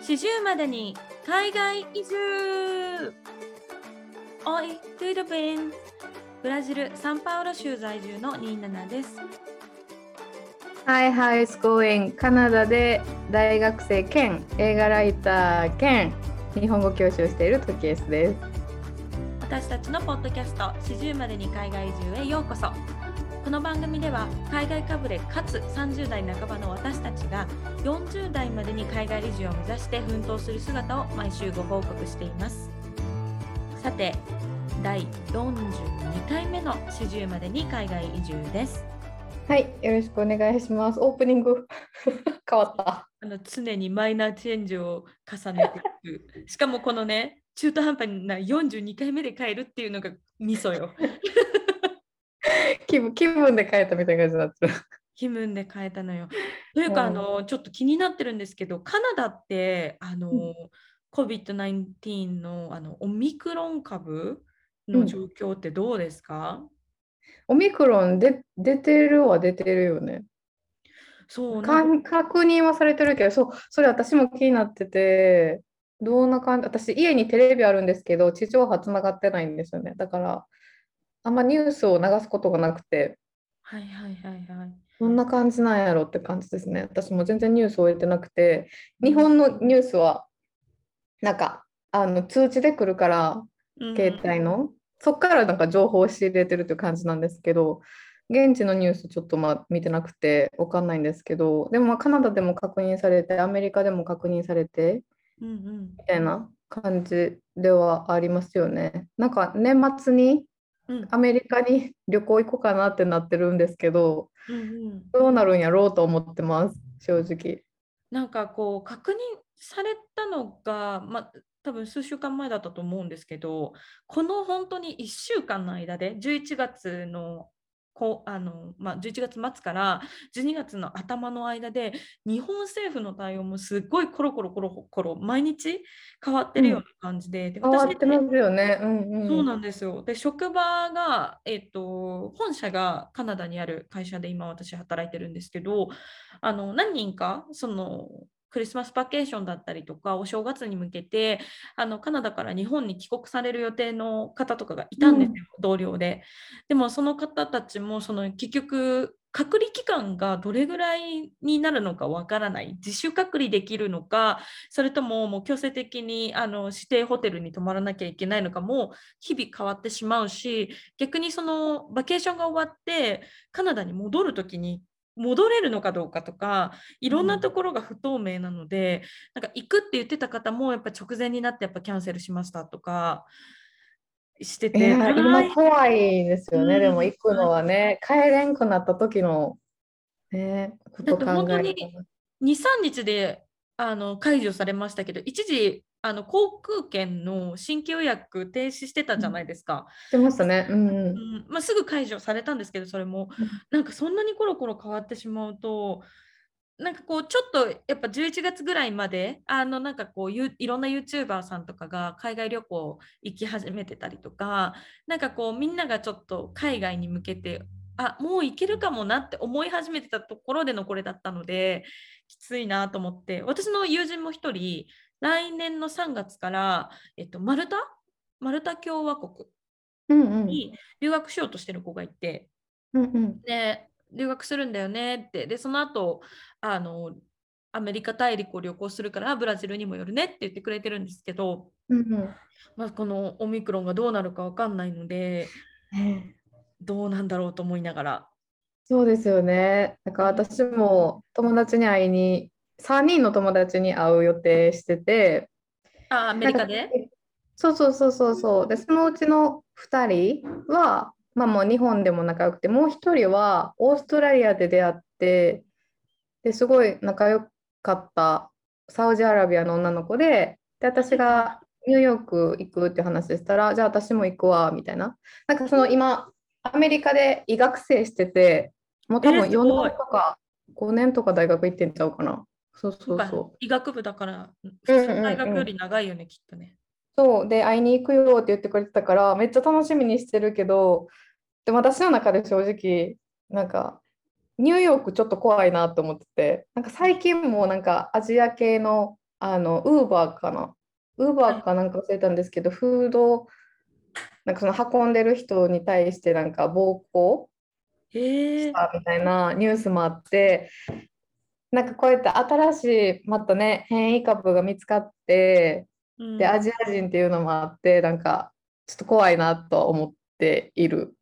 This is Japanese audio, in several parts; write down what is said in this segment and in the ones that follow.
40までに海外移住おい、トゥードベンブラジル・サンパウロ州在住のニーナナです。Hi, hi, it's going カナダで大学生兼映画ライター兼日本語教師をしているトキエスです。私たちのポッドキャスト40までに海外移住へようこそこの番組では海外かぶれかつ30代半ばの私たちが40代までに海外移住を目指して奮闘する姿を毎週ご報告しています。さて第42回目の40までに海外移住です。はい、よろしくお願いします。オープニング。変わった。あの常にマイナーチェンジを重ねていく。しかもこのね中途半端な42回目で変えるっていうのがミソよ 気分気分で変えたみたいな感じになってる。気分で変えたのよ。というか、うんあのちょっと気になってるんですけどカナダってあの、うん COVID-19 のあのオミクロン株うんの状況ってどうですか、オミクロンで出てるは出てるよね。そう確認はされてるけど、そう、それ私も気になってて、どんな感じ、私家にテレビあるんですけど、地上波つながってないんですよね。だから、あんまニュースを流すことがなくて、はいはいはいはい。どんな感じなんやろって感じですね。私も全然ニュースを終えてなくて、日本のニュースは、なんか、あの通知で来るから、うん。携帯の、そっからなんか情報を仕入れてるっていう感じなんですけど、現地のニュースちょっとまあ見てなくてわかんないんですけど、でもまあカナダでも確認されて、アメリカでも確認されて、うんうん。みたいな感じではありますよね。なんか年末にうんアメリカに旅行行こうかなってなってるんですけど、うんうんどうなるんやろうと思ってます、正直。なんかこう確認されたのが、まあ、多分数週間前だったと思うんですけどこの本当に1週間の間で11月のこうあの、まあ、11月末から12月の頭の間で日本政府の対応もすっごいコロコロコロコロ毎日変わってるような感じで,、で変わってねますよね。うんうん。そうなんですよ。で、職場が、えっと、本社がカナダにある会社で今私働いてるんですけど、あの、何人か、その、クリスマスバケーションだったりとか、お正月に向けて、あの、カナダから日本に帰国される予定の方とかがいたんですよ、同僚で。でも、その方たちも、その、結局、隔離期間がどれぐらいになるのかわからない。自主隔離できるのか、それとももう強制的にあの指定ホテルに泊まらなきゃいけないのかも日々変わってしまうし逆にそのバケーションが終わってカナダに戻る時に戻れるのかどうかとかいろんなところが不透明なので、なんか行くって言ってた方もやっぱ直前になってやっぱキャンセルしましたとかしていてや今怖いですよね、うん。でも行くのはね、帰れんくなった時の、ね、こと考だって本当にえると。23日であの解除されましたけど一時あの航空券の新規予約停止してたじゃないですか。してましたね。うんう。うんんまあ、すぐ解除されたんですけどそれもうんなんかそんなにコロコロ変わってしまうとなんかこうちょっとやっぱ11月ぐらいまであのなんかこうゆいろんな YouTuber さんとかが海外旅行行き始めてたりとかなんかこうみんながちょっと海外に向けてあもう行けるかもなって思い始めてたところでのこれだったのできついなと思って私の友人も一人来年の3月から、えっと、マルタ？マルタ共和国。に留学しようとしてる子がいて、うんうん。で留学するんだよねってでその後あのアメリカ大陸を旅行するからブラジルにもよるねって言ってくれてるんですけど、うんうんまあ、このオミクロンがどうなるか分かんないのでねどうなんだろうと思いながら。そうですよね。だから私も友達に会いに、3人の友達に会う予定してて、あアメリカで？そうそうそうそうそう。で、そのうちの2人は、まあもう日本でも仲良くて、もう1人はオーストラリアで出会って、ですごい仲良かったサウジアラビアの女の子で、で、私がニューヨーク行くって話したら、じゃあ私も行くわ、みたいな。なんかその今、アメリカで医学生してて、もう多分4えーすごい年とか5年とか大学行ってんちゃうかな。そうそうそう。医学部だから大学より長いよね、きっとね。そうで会いに行くよって言ってくれてたからめっちゃ楽しみにしてるけどでも私の中で正直なんかニューヨークちょっと怖いなと思っててなんか最近もなんかアジア系のあの、ウーバーかな？ウーバーかなんか忘れたんですけど、フード、なんかその運んでる人に対してなんか暴行。したみたいなニュースもあって、なんかこうやって新しいまたね、変異株が見つかって、うんで、アジア人っていうのもあって、なんかちょっと怖いなと思っている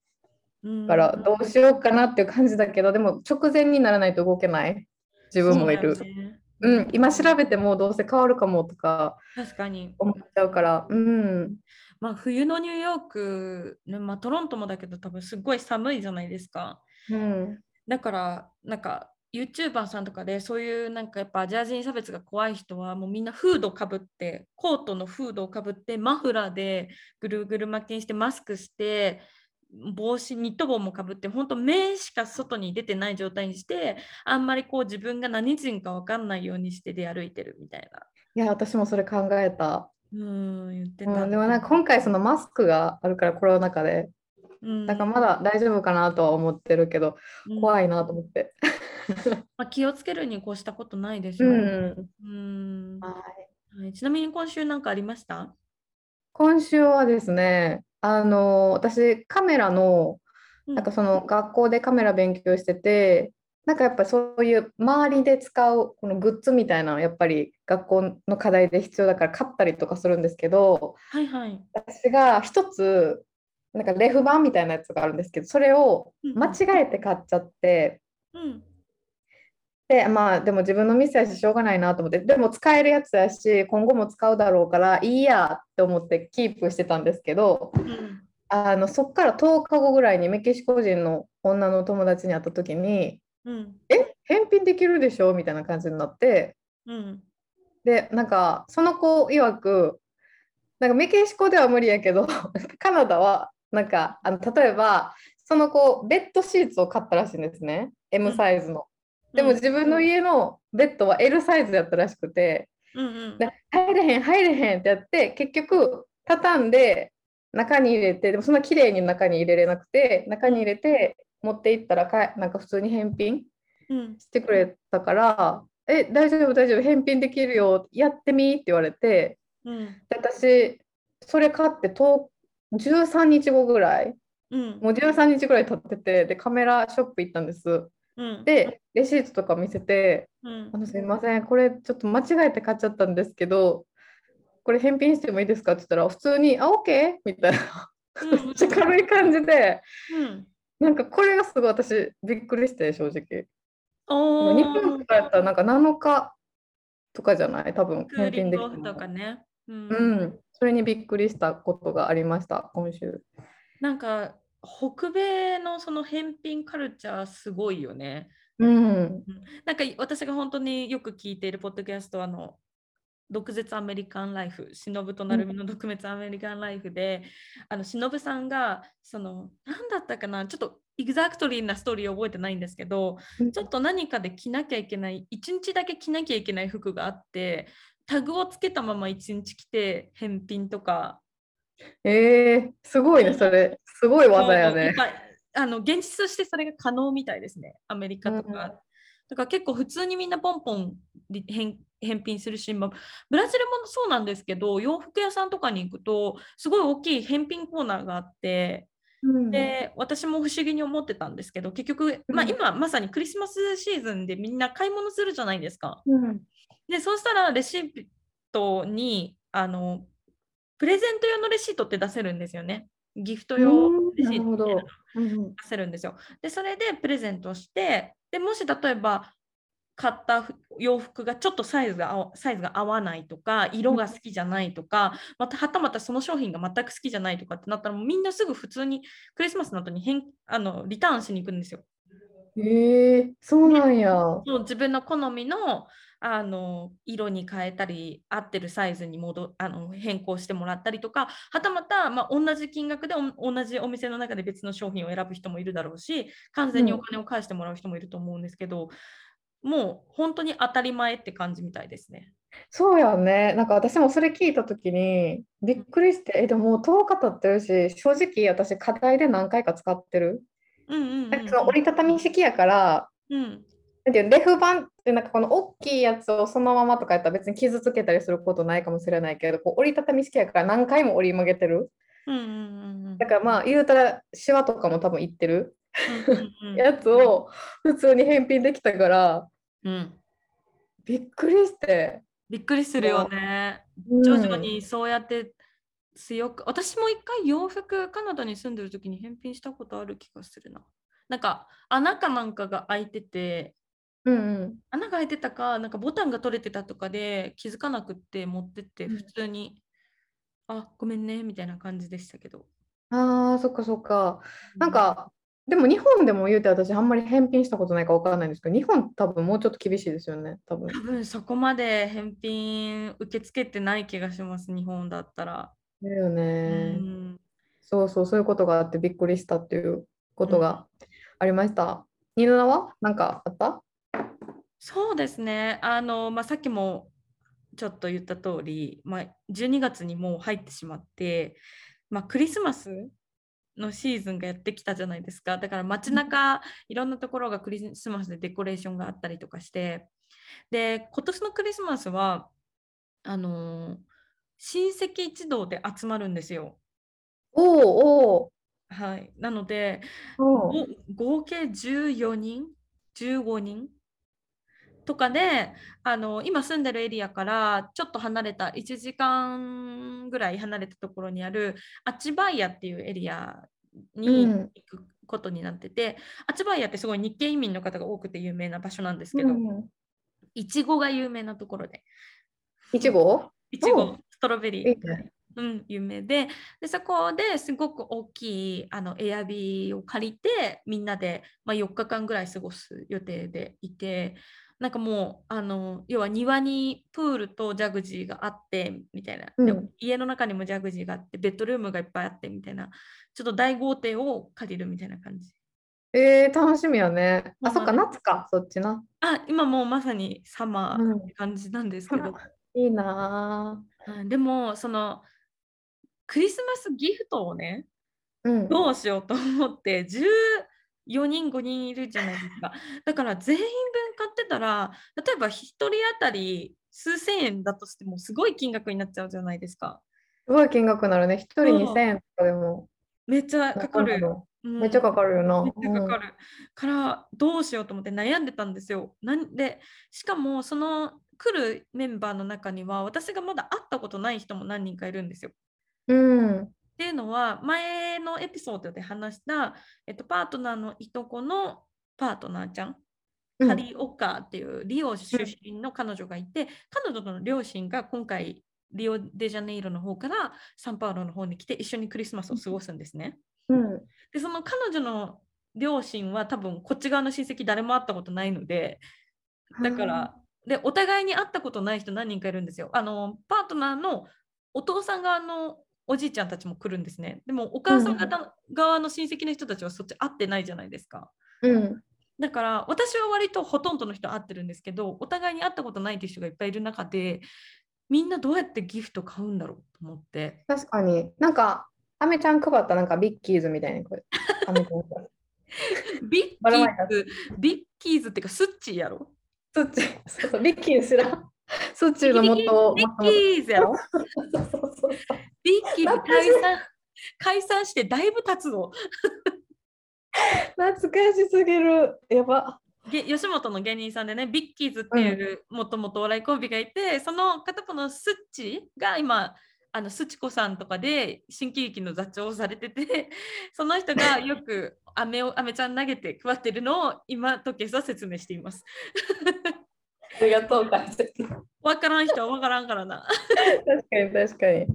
から、どうしようかなっていう感じだけど、でも直前にならないと動けない自分もいる。そうねうん、今調べてもどうせ変わるかもとか確かに。思っちゃうから、うん、まあ、冬のニューヨーク、ねまあ、トロントもだけど多分すっごい寒いじゃないですか。うん、だからなんか YouTuber さんとかでそういうなんかやっぱアジア人差別が怖い人はもうみんなフードかぶってコートのフードをかぶってマフラーでぐるぐる巻きにしてマスクして帽子ニット帽もかぶって本当目しか外に出てない状態にしてあんまりこう自分が何人か分かんないようにして出歩いてるみたいな。いや、私もそれ考えた。うん言ってた。うん、でもなんか今回そのマスクがあるからコロナ禍で、うんだからまだ大丈夫かなとは思ってるけど、うん怖いなと思って。まあ、気をつけるに越したことないでしょう。うん、うん。はい。はい、ちなみに今週なんかありました？今週はですね、あの私カメラのなんかその学校でカメラ勉強してて、なんかやっぱそういう周りで使うこのグッズみたいなのやっぱり学校の課題で必要だから買ったりとかするんですけど、はいはい。私が一つなんかレフ板みたいなやつがあるんですけど、それを間違えて買っちゃって、うんで、まあでも自分のミスやししょうがないなと思って、でも使えるやつやし、今後も使うだろうからいいやって思ってキープしてたんですけど、うん。あのそっから10日後ぐらいにメキシコ人の女の友達に会った時に、うん。え、返品できるでしょ？みたいな感じになって、うん。で、なんかその子曰く、なんかメキシコでは無理やけど、カナダはなんかあの例えばその子ベッドシーツを買ったらしいんですね、M サイズの。でも自分の家のベッドは L サイズやったらしくて、うんうん。で入れへん入れへんってやって結局畳んで中に入れてでもそんな綺麗に中に入れれなくて中に入れて持って行ったらかなんか普通に返品うん。してくれたから「え大丈夫大丈夫返品できるよやってみ」って言われてうん。で私それ買って10 13日後ぐらいうん。もう13日ぐらい経っててでカメラショップ行ったんです。うんでレシートとか見せてうん。あのすいません、これちょっと間違えて買っちゃったんですけど、これ返品してもいいですかって言ったら、普通に、あ、OK? みたいな、めっちゃ軽い感じで、うん。なんかこれがすごい私、びっくりして、正直。お日本とかやったら、なんか7日とかじゃない？多分、返品できるのとかね。うん。うん、それにびっくりしたことがありました、今週。なんか北米のその返品カルチャーすごいよね。うん、なんか私が本当によく聞いているポッドキャストあの毒舌アメリカンライフ、忍と成海の毒舌アメリカンライフで、あの忍さんがその何だったかなちょっとエグザクトリーなストーリーを覚えてないんですけど、ちょっと何かで着なきゃいけない、一日だけ着なきゃいけない服があって、タグをつけたまま一日着て返品とか、えー、すごいね、それ。すごい技やね。あの現実としてそれが可能みたいですね、アメリカとか。うんだから結構普通にみんなポンポンり返返品するし、まあ、ブラジルもそうなんですけど、洋服屋さんとかに行くと、すごい大きい返品コーナーがあって、うんで私も不思議に思ってたんですけど、結局、まあ、うん今まさにクリスマスシーズンでみんな買い物するじゃないですか。うんで、そうしたらレシートにあのプレゼント用のレシートって出せるんですよね。ギフト用うんレシート出せるんですよ。で、それでプレゼントして、でもし例えば買ったふ洋服がちょっとサイズが合わサイズが合わないとか、色が好きじゃないとか、またはたまたその商品が全く好きじゃないとかってなったら、もうみんなすぐ普通にクリスマスの後に返あのリターンしに行くんですよ。えー、そうなんや。もう自分の好みのあの色に変えたり合ってるサイズに戻あの変更してもらったりとかはたまた、まあ、同じ金額でお同じお店の中で別の商品を選ぶ人もいるだろうし完全にお金を返してもらう人もいると思うんですけど、もう本当に当たり前って感じみたいですね。そうやね。なんか私もそれ聞いたときにびっくりして、え、でももう10日経ってるし、正直私課題で何回か使ってる。うんうん折りたたみ式やから、うんなんていうレフ板ってなんかこの大きいやつをそのままとかやったら別に傷つけたりすることないかもしれないけどこう折りたたみ式やから何回も折り曲げてる。うんうんうんうん。だからまあ言うたらシワとかも多分いってる。うんうんうん。やつを普通に返品できたからうん。びっくりして、びっくりするよね。うん。徐々にそうやって強く、私も一回洋服カナダに住んでる時に返品したことある気がするな。なんか穴かなんかが開いてて、うんうん。穴が開いてたか、なんかボタンが取れてたとかで気づかなくって持ってってうん。普通に、あ、ごめんねみたいな感じでしたけど。あーそっかそっか。なんかでも日本でも言うて私あんまり返品したことないかわからないんですけど日本多分もうちょっと厳しいですよね多分。多分そこまで返品受け付けてない気がします、日本だったら。だようねん。そうそうそういうことがあってびっくりしたっていうことがありました。ニーナはなんかあった？そうですね。あの、まあ、さっきもちょっと言った通り、まあ、12月にもう入ってしまって、まあ、クリスマスのシーズンがやってきたじゃないですか。だから街中、いろんなところがクリスマスでデコレーションがあったりとかして、で、今年のクリスマスは、あの親戚一同で集まるんですよ。おおおはい。なので、合計14人 ?15 人とかであの今住んでるエリアからちょっと離れた1時間ぐらい離れたところにあるアチバイヤっていうエリアにうん。行くことになってて、アチバイヤってすごい日系移民の方が多くて有名な場所なんですけど、うんいちごが有名なところで。いちごいちおごストロベリー。いいね。うん、有名で。でそこですごく大きいあのエアビーを借りてみんなで、まあ、4日間ぐらい過ごす予定でいてなんかもうあの要は庭にプールとジャグジーがあってみたいな、でうん。家の中にもジャグジーがあってベッドルームがいっぱいあってみたいな。ちょっと大豪邸を借りるみたいな感じ。えー、楽しみやね。あそっか夏かそっちな。あ今もうまさにサマーうん。って感じなんですけど、いいなうんでもそのクリスマスギフトをねぁうん。どうしようと思って14人5人いるじゃないですか。だから全員分買ってたら例えば1人当たり数千円だとしてもすごい金額になっちゃうじゃないですか。すごい金額になるね。一人そう。2000円とかでも。めっちゃかかる、うん。めっちゃかかるよな。めっちゃかかる、からどうしようと思って悩んでたんですよ。なんでしかもその来るメンバーの中には私がまだ会ったことない人も何人かいるんですよ。うんっていうのは前のエピソードで話した、えっと、パートナーのいとこのパートナーちゃん、うんカリオカーっていうリオ出身の彼女がいて、彼女の両親が今回リオデジャネイロの方からサンパウロの方に来て一緒にクリスマスを過ごすんですね。うんでその彼女の両親は多分こっち側の親戚誰も会ったことないのでだからでお互いに会ったことない人何人かいるんですよ。あのパートナーのお父さん側のおじいちゃんたちも来るんですね。でもお母さん方側の親戚の人たちはそっち会ってないじゃないですか。うん。だから私は割とほとんどの人会ってるんですけどお互いに会ったことないっていう人がいっぱいいる中でみんなどうやってギフト買うんだろうと思って。確かに。なんかアメちゃん配ったなんかビッキーズみたいなこれビッキーズ、ビッキーズっていうかスッチーやろ。そっちそうそうビッキーズ知らん。そっちの元ビッキーズやろ。そうそうそうビッキー解散解散してだいぶ経つの。懐かしすぎるやばげ吉本の芸人さんでね、ビッキーズっていうもともとお笑いコンビがいて、その片方のスッチが今、あのスチコさんとかで新喜劇の座長をされてて、その人がよく飴を飴ちゃん投げて配ってるのを今、トケスは説明しています。ありがとうわからん人はわからんからな。確かに確かに。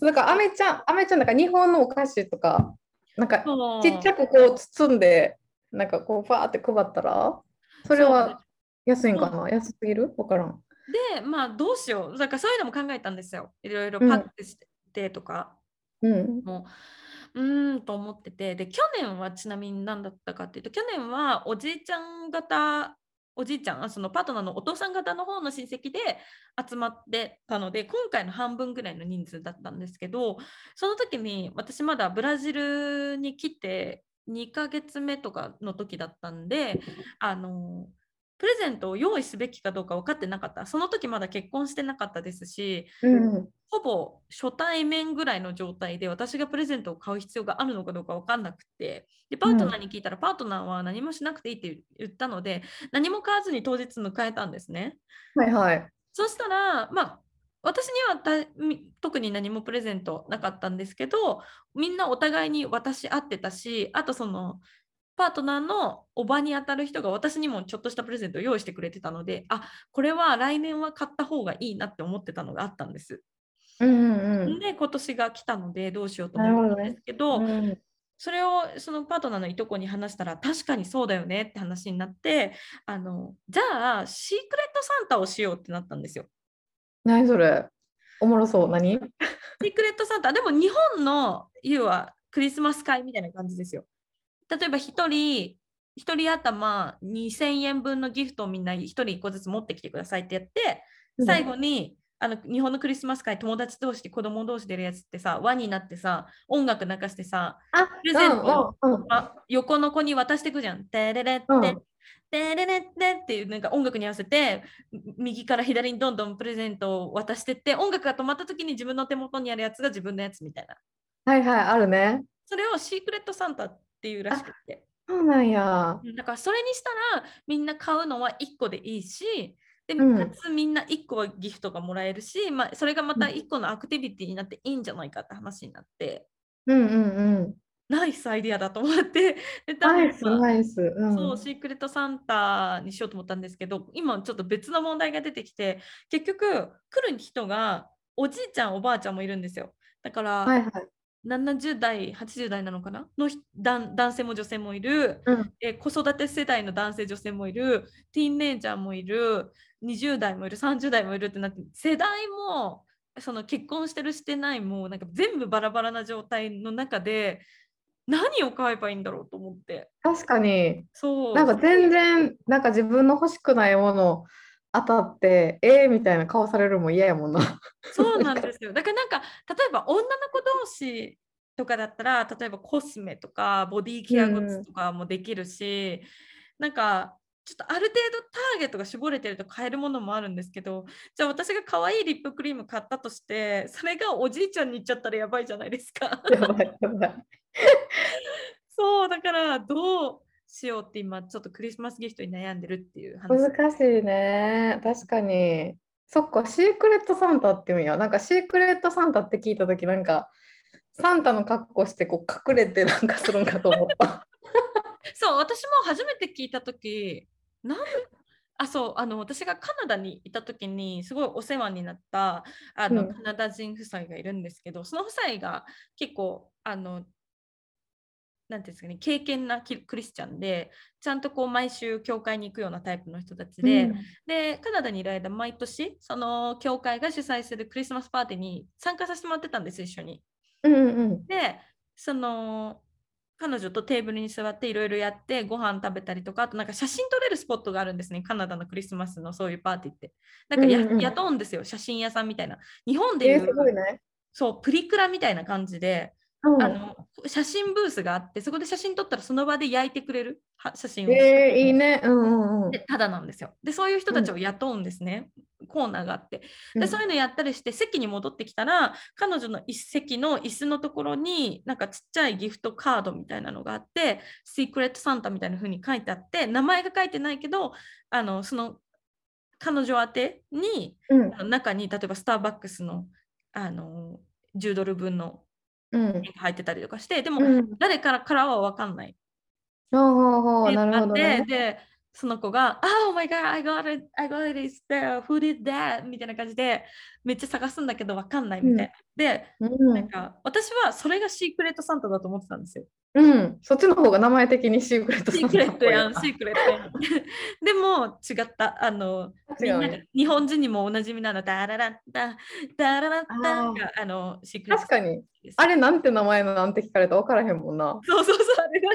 なんかアメちゃんアメちゃんなんか日本のお菓子とかなんかちっちゃくこう包んでなんかこうファーって配ったらそれは安いんかな？安すぎる？わからん。で、まあどうしよう。だからそういうのも考えたんですよ。いろいろパックしてとか。うん。もううーんと思ってて。で去年はちなみに何だったかっていうと去年はおじいちゃん方おじいちゃんそのパートナーのお父さん方の方の親戚で集まってたので今回の半分ぐらいの人数だったんですけどその時に私まだブラジルに来て2ヶ月目とかの時だったんであのプレゼントを用意すべきかどうか分かってなかったその時まだ結婚してなかったですし、うん。ほぼ初対面ぐらいの状態で私がプレゼントを買う必要があるのかどうか分かんなくてでパートナーに聞いたら、パートナーは何もしなくていいって言ったので何も買わずに当日迎えたんですね。はいはい。そしたらまあ私には特に何もプレゼントなかったんですけどみんなお互いに渡し合ってたしあとそのパートナーのおばにあたる人が私にもちょっとしたプレゼントを用意してくれてたのであこれは来年は買った方がいいなって思ってたのがあったんです。うんうんで今年が来たのでどうしようと思ったんですけど、うん。うんそれをそのパートナーのいとこに話したら確かにそうだよねって話になってあのじゃあシークレットサンタをしようってなったんですよ。何それ？おもろそう。何？シークレットサンタでも日本の要はクリスマス会みたいな感じですよ。例えば1人1人頭2000円分のギフトをみんな1人1個ずつ持ってきてくださいってやって最後に、あの日本のクリスマス会友達同士で子供同士でやるやつってさ輪になってさ音楽流してさあ、プレゼントうんうんうんあ横の子に渡していくじゃん。テレレって、うんテレレってっていうなんか音楽に合わせてみ右から左にどんどんプレゼントを渡してって音楽が止まった時に自分の手元にあるやつが自分のやつみたいな。はいはい、あるね。それをシークレットサンタっていうらしくて。そうなんや。うんだからそれにしたらみんな買うのは1個でいいし、でうんかつみんな1個はギフトがもらえるし、まあ、それがまた1個のアクティビティになっていいんじゃないかって話になって、うんうんうん。ナイスアイディアだと思って、でイスナイス。うん。そう、シークレットサンタにしようと思ったんですけど、今ちょっと別の問題が出てきて、結局来る人がおじいちゃん、おばあちゃんもいるんですよ。だから、はいはい。70代、80代なのかな？のひ男男性も女性もいる、うん。えー子育て世代の男性、女性もいる、ティーンネイジャーもいる、20代もいる、30代もいるってなって、世代もその結婚してるしてないもなんか全部バラバラな状態の中で何を買えばいいんだろうと思って。確かに、そう。なんか全然、なんか自分の欲しくないもの当たって、えーみたいな顔されるのも嫌やもんな。そうなんですよ。だからなんか例えば女の子同士とかだったら例えばコスメとかボディケアグッズとかもできるし、なんかちょっとある程度ターゲットが絞れてると買えるものもあるんですけどじゃあ私が可愛いリップクリーム買ったとしてそれがおじいちゃんに行っちゃったらやばいじゃないですか。やばいやばい。そうだからどうしようって今ちょっとクリスマスギフトに悩んでるっていう話。難しいね。確かに。そっか、シークレットサンタって言うんや。なんかシークレットサンタって聞いたとき、なんか、サンタの格好してこう隠れてなんかするんかと思った。そう、私も初めて聞いたとき、なんあ、そう、あの、私がカナダにいたときに、すごいお世話になった、あの、うんカナダ人夫妻がいるんですけど、その夫妻が結構、あの、なんていうんですかね、敬虔なキクリスチャンで、ちゃんとこう、毎週教会に行くようなタイプの人たちで、うん。で、カナダにいる間、毎年、その教会が主催するクリスマスパーティーに参加させてもらってたんです、一緒に。うんうんでその彼女とテーブルに座っていろいろやってご飯食べたりとかあとなんか写真撮れるスポットがあるんですねカナダのクリスマスのそういうパーティーって。なんかや、うんうん雇うんですよ写真屋さんみたいな。日本でいえー、う、すごいね。そうプリクラみたいな感じで、う。んあの写真ブースがあってそこで写真撮ったらその場で焼いてくれる？は写真を、えー、いいね。うんうんうん。でただなんですよ。でそういう人たちを雇うんですね、コーナーがあって。でそういうのやったりして席に戻ってきたら彼女の一席の椅子のところになんかちっちゃいギフトカードみたいなのがあって「シークレットサンタ」みたいな風に書いてあって名前が書いてないけどあのその彼女宛てにうん。中に例えばスターバックスのあの10ドル分の入ってたりとかしてでもうん。誰からからは分かんない。ほうほうほう、でなるほどね。でその子が「Oh my god, I got it, I got it, it's there, who did that?」みたいな感じでめっちゃ探すんだけど分かんないみたいな。でうん、なんか私はそれがシークレットサンタだと思ってたんですよ。うん、そっちの方が名前的にシークレットシサンークレットやん、シークレットやん。でも違った。あの。日本人にもおなじみなの、ダララッタ、ダララッタがあのシークレット確かに。あれなんて名前のなんて聞かれたら分からへんもんな。そうそうそう、あれが。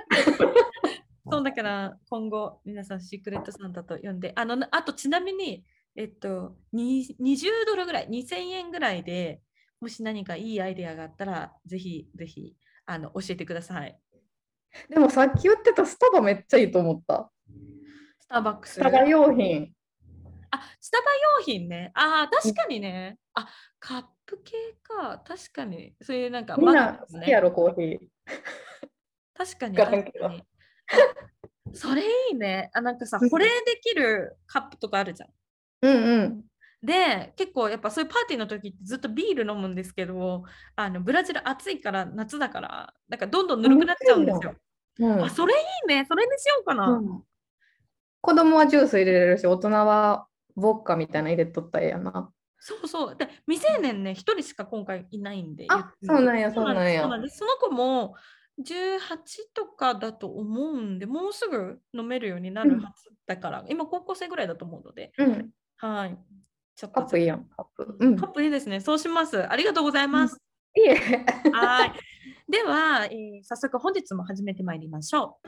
そうだから今後皆さんシークレットサンタと呼んで、あのあとちなみに、えっと、20ドルぐらい、2000円ぐらいでもし何かいいアイデアがあったら、ぜひぜひあの教えてください。でもさっき言ってたスタバめっちゃいいと思った。スターバックス。スタバ用品。あ、スタバ用品ね。あ、確かにね。あ、カップ系か。確かに。そういうなんか、みんな好きやろ、コーヒー。確かに。確かに それいいね。あ、なんかさ、うん保冷できるカップとかあるじゃん。うんうん。で、結構やっぱそういうパーティーの時ってずっとビール飲むんですけど、あのブラジル暑いから夏だから、なんかどんどんぬるくなっちゃうんですよ。うんあ、それいいね。それにしようかな。うん子供はジュース入れれるし、大人はボッカみたいなの入れとったらええやな。そうそう。で、未成年ね、一人しか今回いないんで。あそうなんやそうそうなんやそうなんです。その子も18とかだと思うんで、もうすぐ飲めるようになるはずだから、今高校生ぐらいだと思うので、うん。はい。ちょっとカップいいやん、カップ。うん。カップいいですね。そうします。ありがとうございます。いいえ。はい。では、えー早速本日も始めてまいりましょ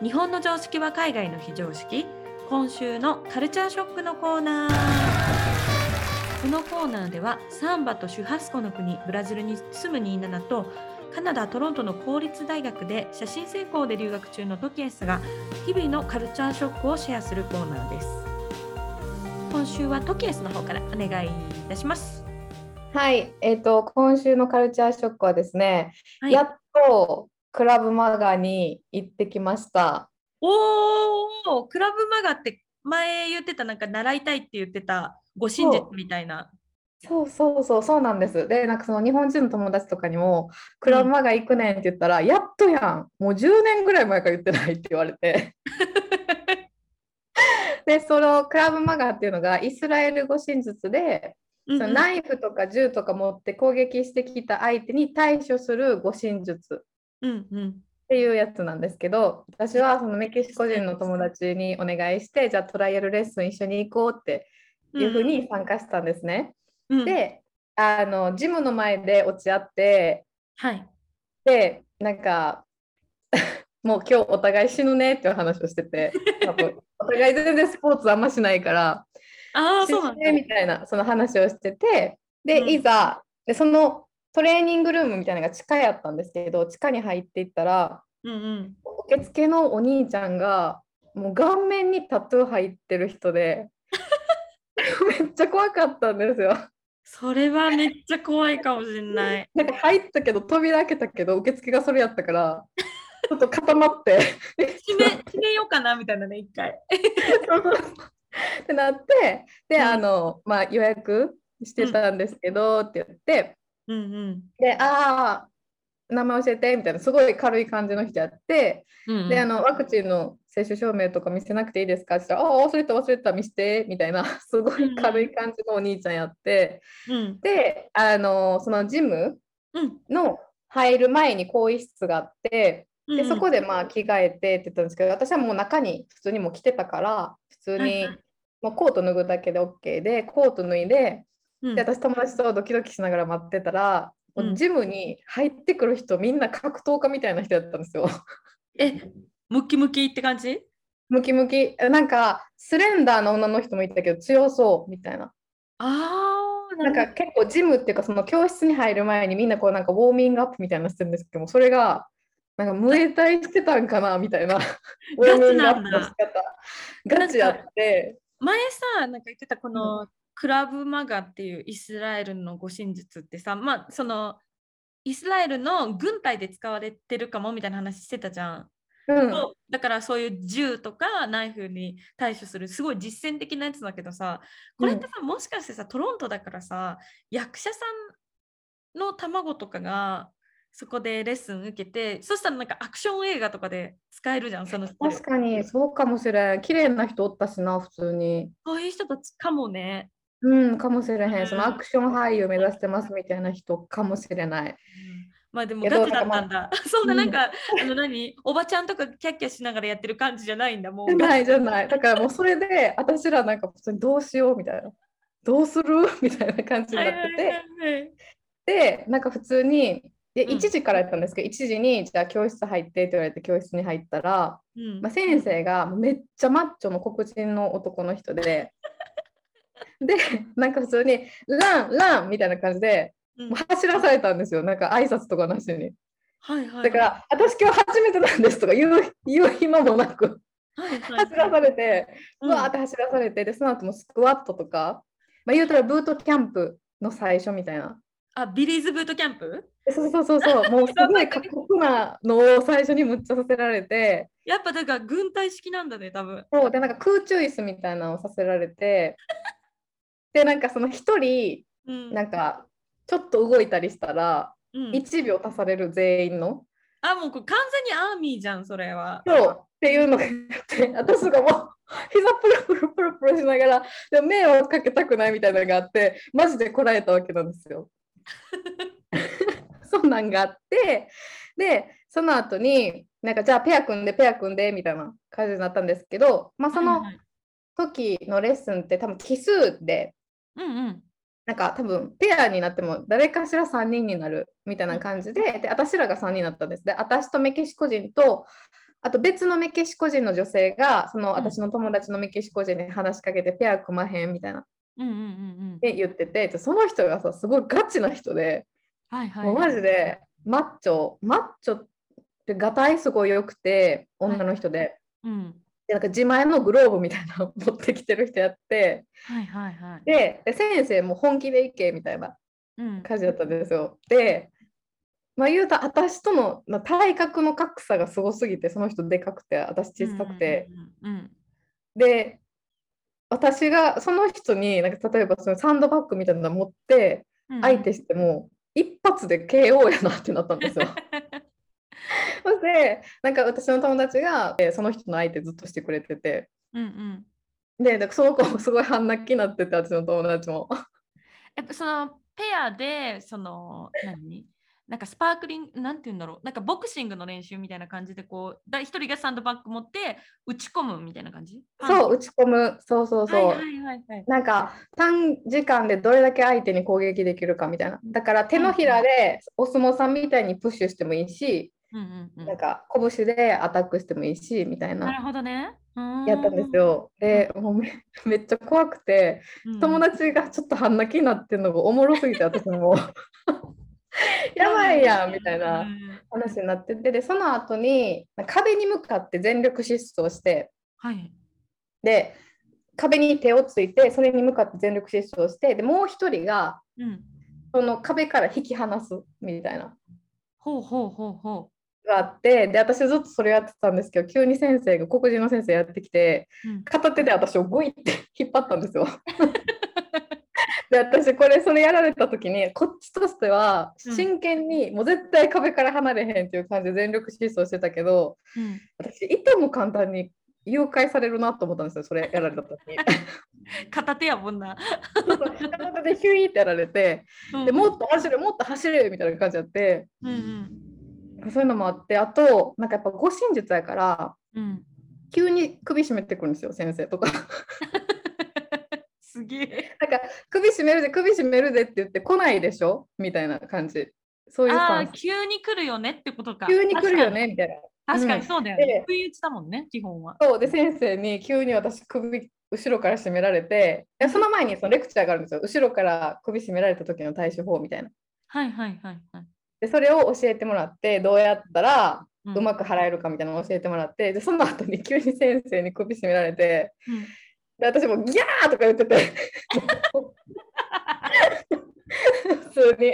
う。日本の常識は海外の非常識。今週のカルチャーショックのコーナー。このコーナーではサンバとシュハスコの国ブラジルに住むニーナナとカナダ・トロントの公立大学で写真専攻で留学中のトキエスが日々のカルチャーショックをシェアするコーナーです。今週はトキエスの方からお願いいたします。はい。えっ、と、今週のカルチャーショックはですね、はい、やっとクラブマガに行ってきました。おお、クラブマガって前言ってたなんか習いたいって言ってた護身術みたいな。そうそうそう、そうなんです。で、なんかその日本人の友達とかにも、クラブマガ行くねんって言ったら、やっとやん、もう10年ぐらい前から言ってないって言われて。で、そのクラブマガっていうのがイスラエル護身術で、うんそのナイフとか銃とか持って攻撃してきた相手に対処する護身術っうんうんていうやつなんですけど、私はそのメキシコ人の友達にお願いして、じゃあトライアルレッスン一緒に行こうっていうふうに参加したんですね。うん、で、あのジムの前で落ち合って、はい。で、なんか、もう今日お互い死ぬねっていう話をしてて、お互い全然スポーツあんましないから、あそうなんだ。ぬねみたいなその話をしてて、で、うんいざで、そのトレーニングルームみたいなのが地下やったんですけど、地下に入っていったら、うんうん。受付のお兄ちゃんが、もう顔面にタトゥー入ってる人で、めっちゃ怖かったんですよ。それはめっちゃ怖いかもしれない。なんか入ったけど、扉開けたけど、受付がそれやったから、ちょっと固まって。決め、決めようかなみたいなね、一回。ってなって、で、うんあの、まあ、予約してたんですけど、って言って、うんうん。で、ああ、名前教えてみたいな、すごい軽い感じの人やって、うんうん、で、あの、ワクチンの接種証明とか見せなくていいですか？って言ったら、ああ、忘れた、忘れた、見せて、みたいな、すごい軽い感じのお兄ちゃんやって、うん。で、あの、そのジムうん。の入る前に更衣室があって、うんでそこでまあ着替えてって言ったんですけど、私はもう中に普通にもう着てたから、普通にもうコート脱ぐだけで OK で、コート脱いで、うん。で私友達とドキドキしながら待ってたら、ジムに入ってくる人みんな格闘家みたいな人だったんですよ。え、ムキムキって感じ？ムキムキ。なんかスレンダーな女の人もいたけど強そうみたいな。ああ、なんか結構ジムっていうかその教室に入る前にみんなこうなんかウォーミングアップみたいなのしてるんですけども、それがなんかムエタイしてたんかなみたいな。ウォーミングアップの仕方。ガチやって。前さ、なんか言ってたこのクラブマガっていうイスラエルの護身術ってさ、まあそのイスラエルの軍隊で使われてるかもみたいな話してたじゃん。うん。だからそういう銃とかナイフに対処するすごい実践的なやつだけどさこれってさ、もしかしてさトロントだからさ役者さんの卵とかがそこでレッスン受けてそしたらなんかアクション映画とかで使えるじゃんその確かにそうかもしれん。綺麗な人おったしな、普通に。そういう人たちかもね。うん、かもしれへうんん。そのアクション俳優目指してますみたいな人かもしれない。まあでもガチだったんだ。そんなうんなんか、あの何？おばちゃんとかキャッキャしながらやってる感じじゃないんだもう。ないじゃない。だからもうそれで、私らなんか普通にどうしようみたいな。どうする？みたいな感じにはないってはいはいて。はいで、なんか普通に、でうん1時からやったんですけど、1時にじゃあ教室入ってって言われて教室に入ったら、うんまあ、先生がめっちゃマッチョの黒人の男の人で、で、なんか普通に、ラン、ランみたいな感じで、うんもう走らされたんですよ。なんか挨拶とかなしに。はいはい。だから、私今日初めてなんですとか言う 言う暇もなく、はいはい走らされて、ううんわーって走らされて、で、その後もスクワットとか、まあ、言うたらブートキャンプの最初みたいな。あ、ビリーズブートキャンプ？でそうそうそうそう、もうすごい過酷なのを最初にむっちゃさせられて、やっぱだから軍隊式なんだね、多分。そうで、なんか空中椅子みたいなのをさせられて、で、なんかその一人、うん。なんかちょっと動いたりしたら、うん、1秒足される全員の。あ、もうこれ完全にアーミーじゃん、それは。そうっていうのがあって、私がもう膝プルプルプルプルしながら、でも迷惑かけたくないみたいなのがあって、マジでこらえたわけなんですよ。そんなんがあって、で、その後に、なんかじゃあペア組んでペア組んでみたいな感じになったんですけど、まあその時のレッスンって多分奇数で、うんうん。なんか多分ペアになっても誰かしら3人になるみたいな感じで、で私らが3人になったんです。で、私とメキシコ人と、あと別のメキシコ人の女性が、その私の友達のメキシコ人に話しかけて、ペア組まへんみたいなうんうんうんうん。で言ってて、でその人がさ、すごいガチな人で、はいはい。もうマジでマッチョ、マッチョってがたいすごい良くて、女の人で、うん。でなんか自前のグローブみたいなの持ってきてる人やって、はいはいはい。で、で先生も本気で行けみたいなうん。感じだったんですよ。で、まあ言うたら私とのまあ体格の格差がすごすぎて、その人でかくて、私小さくて。うんうんで、私がその人になんか例えばそのサンドバッグみたいなの持ってうんうん。相手しても、一発で KO やなってなったんですよ。そしてなんか私の友達がえーその人の相手ずっとしてくれててうんうん。でなんかその子もすごい半泣きになってて私の友達も。やっぱそのペアでその何？なんかスパークリングなんて言うんだろうなんかボクシングの練習みたいな感じでこうだ一人がサンドバッグ持って打ち込むみたいな感じ？そう打ち込むそうそうそう。はいはいはいはいなんか短時間でどれだけ相手に攻撃できるかみたいな。だから手のひらでお相撲さんみたいにプッシュしてもいいし、うんうんうん。なんか拳でアタックしてもいいしみたいな。なるほどね。やったんですよ。で、もうめ めっちゃ怖くて、友達がちょっと半泣きになってるのがおもろすぎて私も。やばいやんみたいな話になってて、で、その後に壁に向かって全力疾走して、はい。で、壁に手をついて、それに向かって全力疾走して、で、もう一人が、うん。その壁から引き離すみたいな。ほうほうほうほがあってで私ずっとそれやってたんですけど急に先生が黒人の先生やってきてう、うん、片手で私をグイって 引っ張ったんですよ。で私これそれやられた時にこっちとしてはうん真剣にもう絶対壁から離れへんっていう感じで全力疾走してたけどうん私いとも簡単に誘拐されるなと思ったんですよそれやられた時に。片手やもんな、片手でヒュイってやられてうんでもっと走れもっと走れみたいな感じやって。うんそういうのもあって、あと、なんかやっぱ護身術やから、うんうん急に首絞めてくるんですよ、先生とか。すげえなんか、首絞めるで、首絞めるでって言って来ないでしょ？みたいな感じ。そういうあ。急に来るよねってことか急に来るよねみたいな。確かにうんそうだよねで不意打ちだもんね基本はそうで、先生に急に私、首、後ろから絞められて、その前にそのレクチャーがあるんですよ。後ろから首絞められた時の対処法みたいな。はいはいはいはいで、それを教えてもらって、どうやったらうまく払えるかみたいなのを教えてもらって、で、その後に急に先生に首絞められて、うん。で私もギャーとか言ってて。普通に。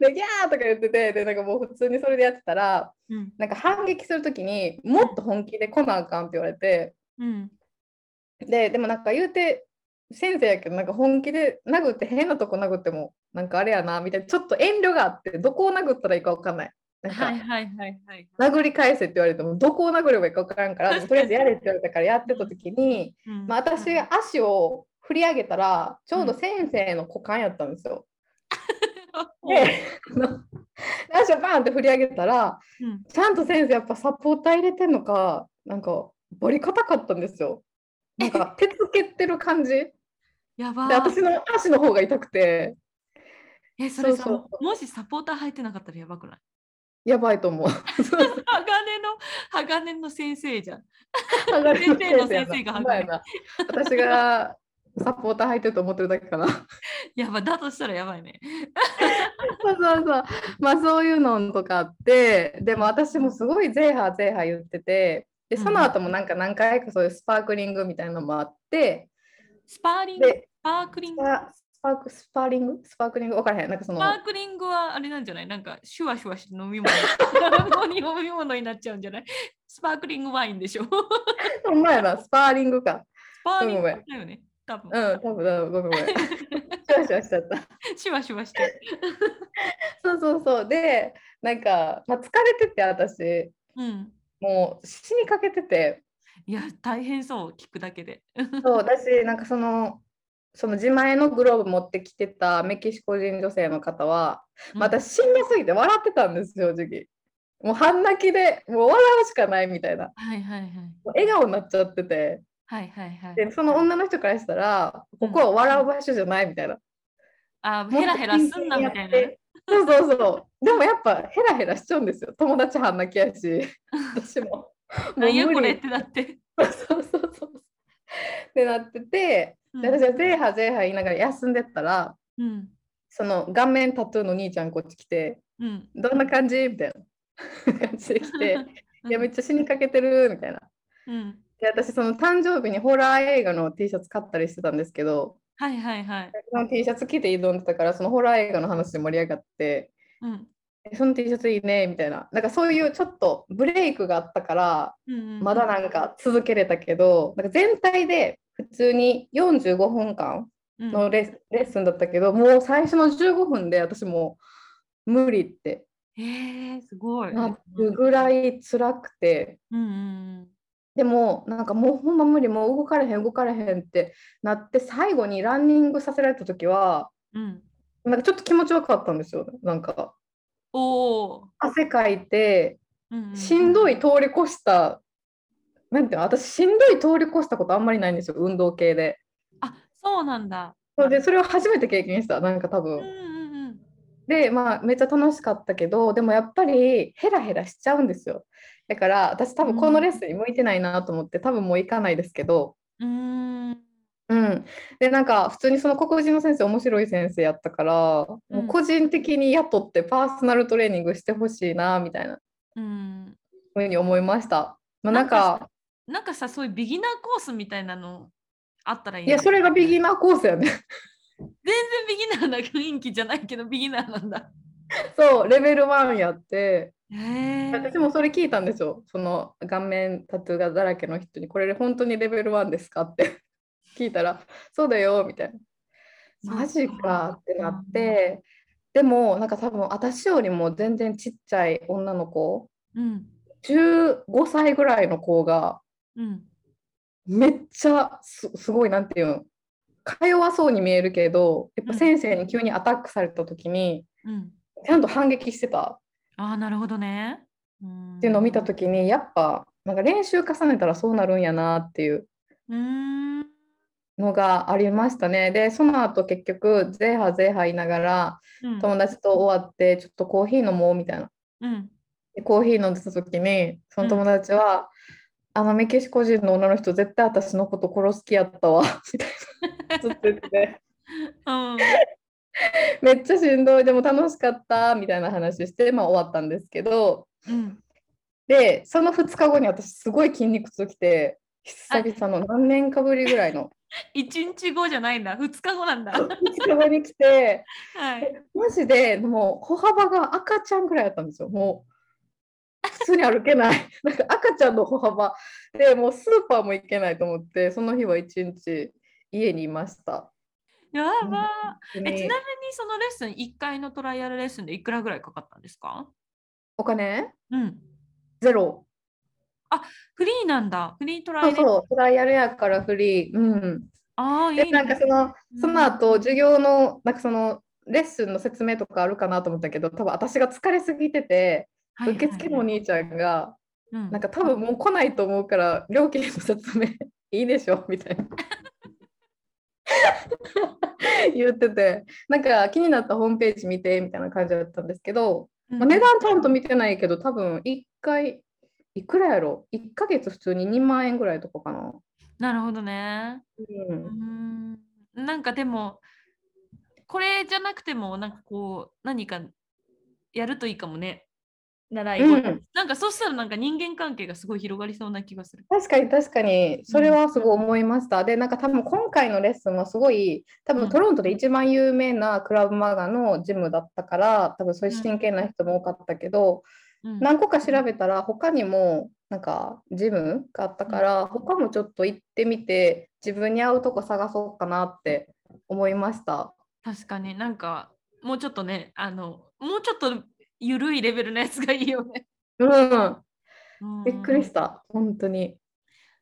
でギャーとか言っててでなんかもう普通にそれでやってたらうん。なんか反撃するときにもっと本気で来なあかんって言われてうん。ででもなんか言うて先生やけどなんか本気で殴って変なとこ殴ってもなんかあれやなみたいなちょっと遠慮があってどこを殴ったらいいか分かんない。なんかはいはいはいはい。殴り返せって言われてもどこを殴ればいいか分からんからとりあえずやれって言われたからやってた時にうん。まあ、私が足を振り上げたらちょうど先生の股間やったんですよ。であの足をバーンって振り上げたらうん。ちゃんと先生やっぱサポーター入れてんのかなんかバリ硬かったんですよ。なんか手つけてる感じ。でやばー。私の足の方が痛くてえそれさそうそもしサポーター入ってなかったらやばくない？やばいと思う。鋼の鋼の先生じゃん。先先生の先生が鋼。私がサポーター入ってると思ってるだけかな。やばだとしたらやばいね。そうそうそう。まあそういうのとかあって、でも私もすごいゼーハーゼーハー言ってて、で、その後もなんか何回かそういうスパークリングみたいなのもあって、スパーリングでスパークリング。スパスパークスパーリング？スパークリング？分からへん。なんかその、スパークリングはあれなんじゃない？なんかシュワシュワして飲み物。飲み物になっちゃうんじゃない？スパークリングワインでしょ？ス ほんまやな、スパーリングか。パーリングだよね。多分、うん、多分。だ、ごめんごめん。シュワシュワしちゃった。シュワシュワして。るそうそうそう。で、なんか、まあ、疲れてて、私、うん。もう死にかけてて、いや大変そう。聞くだけで。そう、私、なんかその、その自前のグローブ持ってきてたメキシコ人女性の方は、うんまた死んですぎて笑ってたんです正直。もう半泣きでもう笑うしかないみたいな。はいはいはい笑顔になっちゃってて、はいはいはいでその女の人からしたら、ここは笑う場所じゃないみたいな。あヘラヘラすんなみたいなねそうそうそう。でもやっぱヘラヘラしちゃうんですよ。友達半泣きやし、私も。もう何やこれってなって、そうそうそう。ってなってて、うん。で私はゼーハゼーハ言いながら休んでったら、うん。その顔面タトゥーの兄ちゃんこっち来て、うん。どんな感じみたいな 感じで来て、いや、めっちゃ死にかけてるみたいな。うん。で、私、その誕生日にホラー映画の T シャツ買ったりしてたんですけど、はいはいはい。その T シャツ着て挑んでたから、そのホラー映画の話で盛り上がって、うん。えその T シャツいいねみたいな。なんかそういうちょっとブレイクがあったから、まだなんか続けれたけど、なんか全体で普通に45分間うん。のレッスンだったけど、もう最初の15分で私もう無理って。へえすごい。なるぐらい辛くて、うんうんでもなんかもうほんま無理、もう動かれへん動かれへんってなって、最後にランニングさせられた時は、うん。なんかちょっと気持ちよかったんですよ。なんかおお汗かいて、うんうんしんどい通り越した、なんていうの、私しんどい通り越したことあんまりないんですよ、運動系で。あそうなんだそれでそれを初めて経験した、なんか多分。うんうんうんで、まあ、めっちゃ楽しかったけど、でもやっぱりヘラヘラしちゃうんですよ。だから私多分このレッスンに向いてないなと思って、多分もう行かないですけど、うーんうん。で、なんか普通にその黒人の先生、面白い先生やったから、もう個人的に雇ってパーソナルトレーニングしてほしいな、みたいなうんふうに思いました。まあ、なんかか、なんかさそういうビギナーコースみたいなのあったらいいいや、それがビギナーコースやね。全然ビギナーな雰囲気じゃないけどビギナーなんだそう、レベル1やって、私もそれ聞いたんですよ。その顔面タトゥーがだらけの人に、これ本当にレベル1ですかって聞いたら、そうだよ、みたいな。マジかってなって、でもなんか多分私よりも全然ちっちゃい女の子、うん15歳ぐらいの子がうん。めっちゃすすごいなんていうの、か弱そうに見えるけど、やっぱ先生に急にアタックされた時に、うん。ちゃんと反撃してた。ああなるほどね。っっていうのを見た時に、やっぱなんか練習重ねたらそうなるんやなっていう。うーんのがありましたね。で、その後結局、ゼーハゼーハ言いながら、うん。友達と終わって、ちょっとコーヒー飲もうみたいな。うん。でコーヒー飲んでた時に、その友達は、あのメキシコ人の女の人、絶対私のこと殺す気やったわ、みたいな。ずっと言ってて、うん。めっちゃしんどい、でも楽しかった、みたいな話して、まあ終わったんですけど、うん。で、その2日後に私、すごい筋肉痛きて、久々の何年かぶりぐらいの、一日後じゃないんだ。二日後なんだ。2日後に来て、はい。マジでもう歩幅が赤ちゃんぐらいだったんですよ。もう普通に歩けない。なんか赤ちゃんの歩幅。でもうスーパーも行けないと思って、その日は一日家にいました。やば。えちなみにそのレッスン1回のトライアルレッスンでいくらぐらいかかったんですか？お金？うん。ゼロ。フリーなんだ。フリートライアルそうそう、トライアルやからフリー。うん。で、ああいいね。なんかその、うん。その後、授業の、なんかその、レッスンの説明とかあるかなと思ったけど、多分私が疲れすぎてて、はいはいはい。受付のお兄ちゃんが、うん。なんか多分もう来ないと思うから、料金の説明 いいでしょみたいな。言ってて、なんか気になったホームページ見てみたいな感じだったんですけど、うん。まあ、値段ちゃんと見てないけど、多分1回、いくらやろ ?1 ヶ月普通に2万円ぐらいとかかな。なるほどね。う、うんん。なんかでもこれじゃなくてもなんかこう何かやるといいかもね。習い事、うん。なんかそうしたらなんか人間関係がすごい広がりそうな気がする。確かに確かに。それはすごい思いました。でなんか多分今回のレッスンはすごい多うん。分トロントで一番有名なクラブマガのジムだったから多分そういう真剣な人も多かったけど、うん何個か調べたら他にもなんかジムがあったから他もちょっと行ってみて自分に合うとこ探そうかなって思いました。確かになんかもうちょっとねあのもうちょっと緩いレベルのやつがいいよね。うん、うんびっくりした本当に。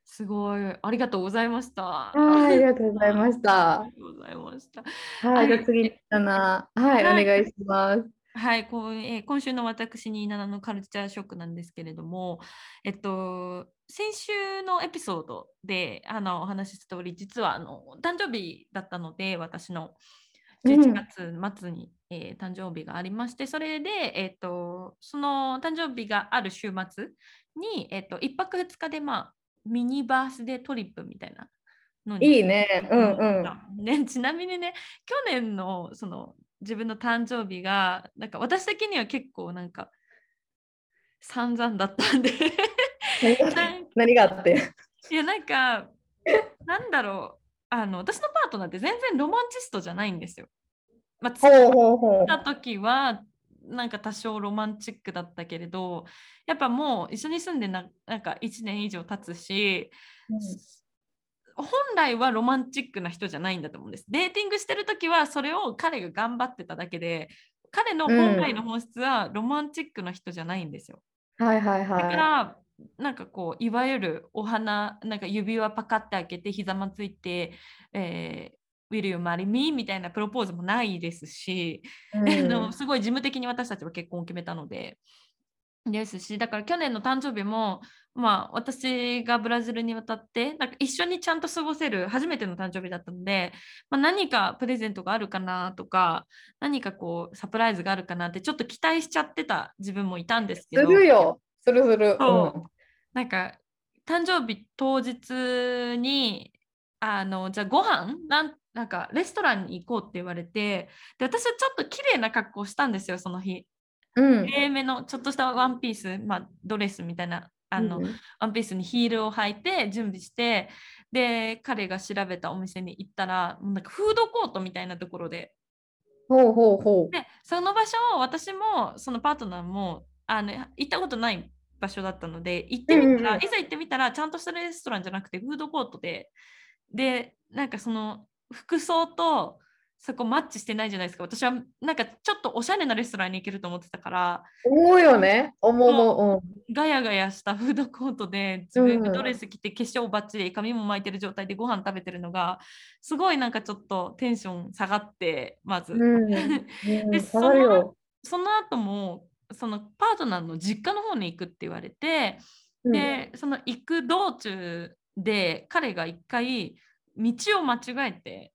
すごいありがとうございました。はい、ありがとうございました あ。りがとうございました。はい、じゃあ次、だな。はい、はいお願いします。はい、こうえー今週の私に7のカルチャーショックなんですけれども、えっと、先週のエピソードであのお話しした通り、実はあの誕生日だったので、私の11月末に、えー誕生日がありまして、それで、えっと、その誕生日がある週末に、えっと、1泊2日で、まあ、ミニバースデートリップみたいなのにいいね。うんうん。ね、ちなみにね去年のその自分の誕生日がなんか私的には結構なんか散々だったんで 何があって？いやなんかなんだろうあの私のパートナーって全然ロマンチストじゃないんですよ。まあ、ほうほうほう。た時はなんか多少ロマンチックだったけれどやっぱもう一緒に住んでななんか1年以上経つし本来はロマンチックな人じゃないんだと思うんです。デーティングしてる時はそれを彼が頑張ってただけで彼の本来の本質はロマンチックな人じゃないんですよ。はいはいだかはらなんかこういわゆるお花なんか指輪パカって開けてひざまついて、えー Will you marry me? みたいなプロポーズもないですし、い。あのすごい事務的に私たちは結婚を決めたのでですしだから去年の誕生日もまあ私がブラジルに渡ってなんか一緒にちゃんと過ごせる初めての誕生日だったので、まあ、何かプレゼントがあるかなとか何かこうサプライズがあるかなってちょっと期待しちゃってた自分もいたんですけすどるよ。するする。そうなんか誕生日当日にあのじゃあご飯なんなんかレストランに行こうって言われてで私はちょっと綺麗な格好をしたんですよその日。うん。うん。綺麗めのちょっとしたワンピース、まあ、ドレスみたいなあの、うんワンピースにヒールを履いて準備してで彼が調べたお店に行ったらもうなんかフードコートみたいなところでほうほうほう。でその場所を私もそのパートナーもあの行ったことない場所だったので行ってみたら、うんいざ行ってみたらちゃんとしたレストランじゃなくてフードコートででなんかその服装とそこマッチしてないじゃないですか私はなんかちょっとおしゃれなレストランに行けると思ってたから思うよね。思う思う。ガヤガヤしたフードコートで自分でドレス着て化粧バッチリ髪も巻いてる状態でご飯食べてるのがすごいなんかちょっとテンション下がってまず。うん。うん。で下がるよ。その後もそのパートナーの実家の方に行くって言われて、うんでその行く道中で彼が一回道を間違えて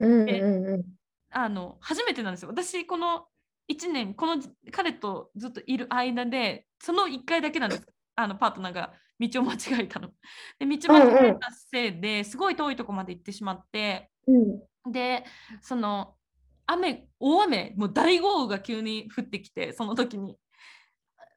うんうんうん。あの初めてなんですよ私この1年この彼とずっといる間でその1回だけなんですあのパートナーが道を間違えたの。で道間違えたせいですごい遠いとこまで行ってしまってうん。でその雨大雨もう大豪雨が急に降ってきてその時に。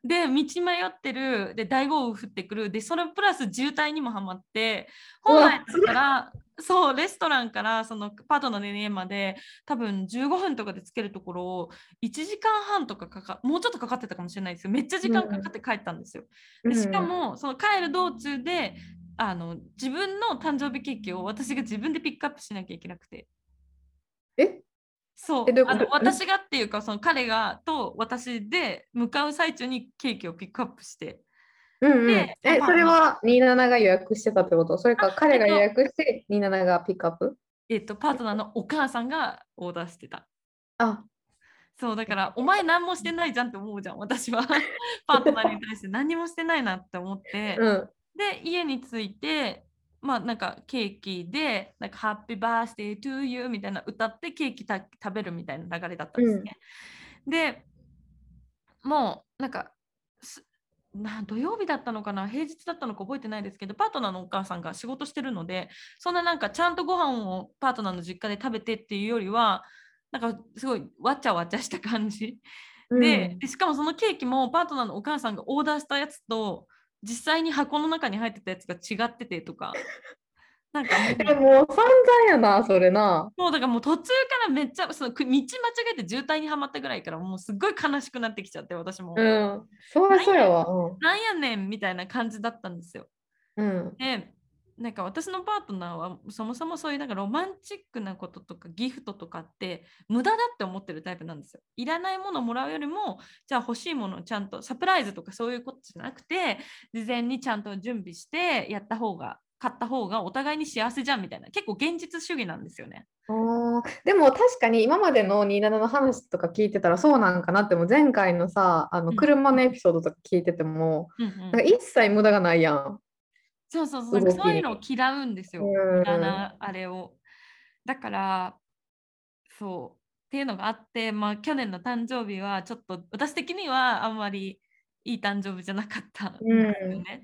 で道迷ってるで大豪雨降ってくるでそれプラス渋滞にもはまって本来だったらそうレストランからそのパートナーの家まで多分15分とかで着けるところを1時間半とかかかもうちょっとかかってたかもしれないですよ。めっちゃ時間かかって帰ったんですよ。でしかもその帰る道中であの自分の誕生日ケーキを私が自分でピックアップしなきゃいけなくて。え？そう。あの私がっていうかその彼がと私で向かう最中にケーキをピックアップしてうんうん、でえ、まあそれは27が予約してたってこと？それかあ彼がえっと予約して27がピックアップ？えっとパートナーのお母さんがオーダーしてた。あ、そうだからお前何もしてないじゃんって思うじゃん私は。パートナーに対して何もしてないなって思って、うん。で家に着いてまあなんかケーキでなんかハッピーバースデートゥーユーみたいな歌ってケーキた食べるみたいな流れだったんですね。でもうなんかすな土曜日だったのかな？平日だったのか覚えてないですけどパートナーのお母さんが仕事してるのでそんななんかちゃんとご飯をパートナーの実家で食べてっていうよりはなんかすごいわちゃわちゃした感じ。でしかもそのケーキもパートナーのお母さんがオーダーしたやつと実際に箱の中に入ってたやつが違っててとか。なんかもうもう散々やなそれな。もうだからもう途中からめっちゃその道間違えて渋滞にはまったぐらいからもうすっごい悲しくなってきちゃって私も。うん。そうそうやわ。なんやねんみたいな感じだったんですよ。うん、でなんか私のパートナーはそもそもそういうなんかロマンチックなこととかギフトとかって無駄だって思ってるタイプなんですよ。いらないものもらうよりもじゃあ欲しいものをちゃんとサプライズとかそういうことじゃなくて事前にちゃんと準備してやった方が買った方がお互いに幸せじゃんみたいな結構現実主義なんですよね。でも確かに今までの27の話とか聞いてたらそうなんかなっても前回のさあの車のエピソードとか聞いてても、うんうん、なんか一切無駄がないやん。そうそうそう、そういうのを嫌うんですよ。無駄なあれを。だから、そう。っていうのがあって、まあ、去年の誕生日はちょっと私的にはあんまりいい誕生日じゃなかったんですよね。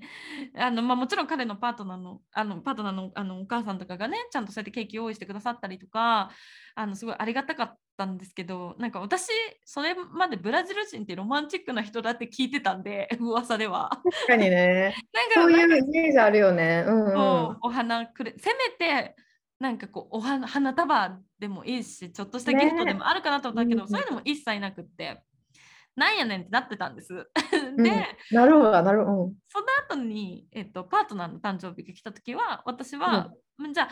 うん、あのまあ、もちろん彼のパートナーのあのパートナーのあのお母さんとかがねちゃんとそうやってケーキ用意してくださったりとかあのすごいありがたかったんですけどなんか私それまでブラジル人ってロマンチックな人だって聞いてたんで 噂では。確かにね。なんかそういうイメージあるよね。うん、うん、お花くれせめてなんかこうお花花束でもいいしちょっとしたギフトでもあるかなと思ったけど、ね、そういうのも一切なくって。なんやねんってなってたんです。で、うん、なるほど、なるほど。その後に、えっと、パートナーの誕生日が来た時は、私は、うん、じゃあ、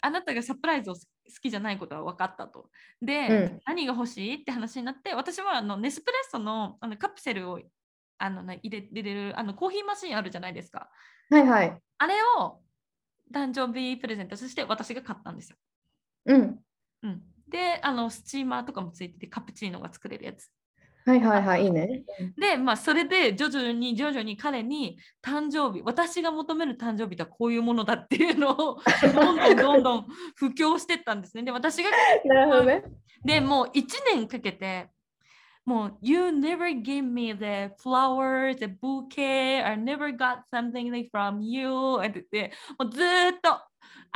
あなたがサプライズを好きじゃないことは分かったと。で、うん、何が欲しいって話になって、私はあのネスプレッソのあのカプセルをあの、ね、入れ入れるあのコーヒーマシンあるじゃないですか。はいはい。あれを誕生日プレゼントそして私が買ったんですよ。うん。うん、であのスチーマーとかもついててカプチーノが作れるやつ。はいはいはい、いいね。で、まあ、それで徐々に徐々に彼に誕生日、私が求める誕生日とはこういうものだっていうのを どんどんどんどん布教してったんですね。で、私が、なるほどね。で、もう1年かけて、もう、You never gave me the flowers, the bouquet, I never got something from you って言って、もうずっと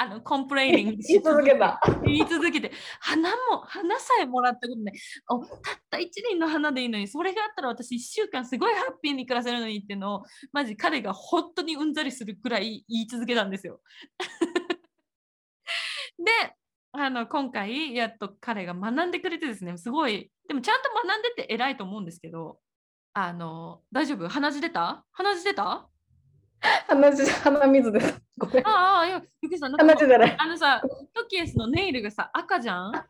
あのコンプレイニングし続けた。言い続けて、花も、花さえもらったことね、おたった1輪の花でいいのに、それがあったら私1週間すごいハッピーに暮らせるのにっていうのを、マジ彼が本当にうんざりするくらい言い続けたんですよ。で、あの今回やっと彼が学んでくれてですね、すごい、でもちゃんと学んでて偉いと思うんですけど、あの大丈夫？鼻血出た？鼻血出た？鼻血鼻水です。ごめん。ああ、いや、ゆきさん、鼻血じゃない。あのさ、トキエスのネイルがさ、赤じゃん？なん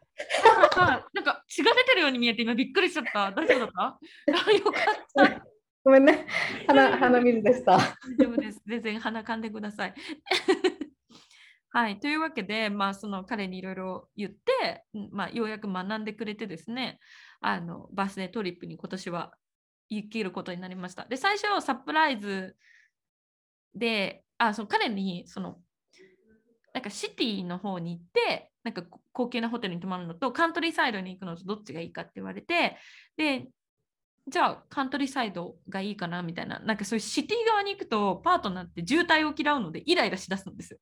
か血が出てるように見えて、今びっくりしちゃった。大丈夫だった？よかった。ごめんね。鼻鼻水でした。大丈夫です。全然鼻かんでください。はい、というわけで、まあ、その彼にいろいろ言って、まあ、ようやく学んでくれてですね、あのバースデートリップに今年は行けることになりました。で、最初、サプライズで、あ、その彼に、その、なんかシティの方に行って、なんか高級なホテルに泊まるのと、カントリーサイドに行くのとどっちがいいかって言われて、で、じゃあカントリーサイドがいいかなみたいな、なんかそういうシティ側に行くと、パートナーって渋滞を嫌うので、イライラしだすんですよ。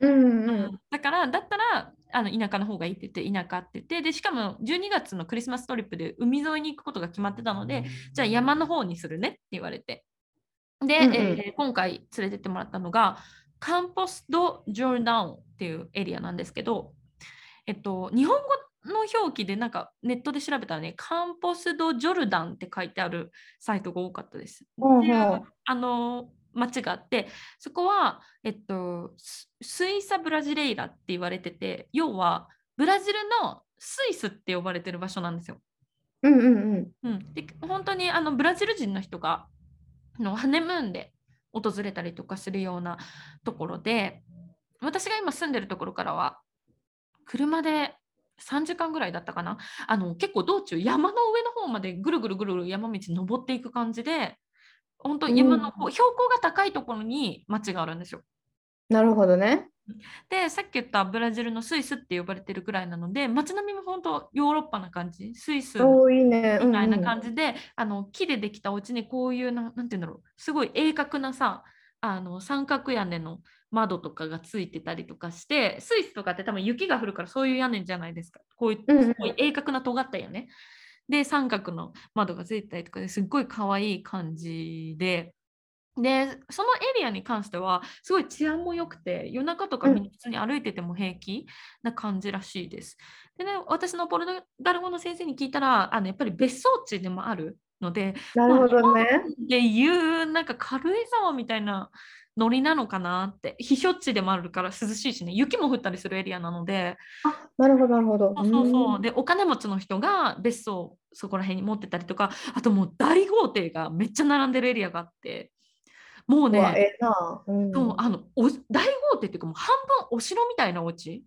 うんうん、だからだったらあの田舎の方がいいって言って田舎って言ってでしかも12月のクリスマストリップで海沿いに行くことが決まってたのでじゃあ山の方にするねって言われてで、うんうん、えー、今回連れてってもらったのがカンポス・ド・ジョルダンっていうエリアなんですけど、えっと、日本語の表記でなんかネットで調べたらね、カンポス・ド・ジョルダンって書いてあるサイトが多かったです。うんうん、あの町があってそこは、えっと、スイサ・ブラジレイラって言われてて要はブラジルのスイスって呼ばれてる場所なんですよ。うんうんうんうん、で本当にあのブラジル人の人がのハネムーンで訪れたりとかするようなところで私が今住んでるところからは車で3時間ぐらいだったかなあの結構道中山の上の方までぐるぐるぐるぐる山道登っていく感じで本当山の、うん、標高が高いところに町があるんですよ。なるほどね。でさっき言ったブラジルのスイスって呼ばれてるくらいなので街並みも本当ヨーロッパな感じ？スイスみたいな感じで、ねうん。うん、あの木でできたお家にこういうななんて言うんだろうすごい鋭角なさあの三角屋根の窓とかがついてたりとかしてスイスとかって多分雪が降るからそういう屋根じゃないですか。こういうすごい鋭角な尖った屋根。で三角の窓がついてたりとかですっごい可愛い感じで。でそのエリアに関してはすごい治安も良くて夜中とかうん普通に歩いてても平気な感じらしいです。でね私のポルトガル語の先生に聞いたらあのやっぱり別荘地でもあるのでなるほどね。でいうなんか軽井沢みたいなノリなのかなって避暑地でもあるから涼しいしね雪も降ったりするエリアなのであ、なるほど、なるほど。そうそうそううんでお金持ちの人が別荘そこら辺に持ってたりとかあともう大豪邸がめっちゃ並んでるエリアがあってもうねええな。うん。そうあのお大豪邸っていうかもう半分お城みたいなお家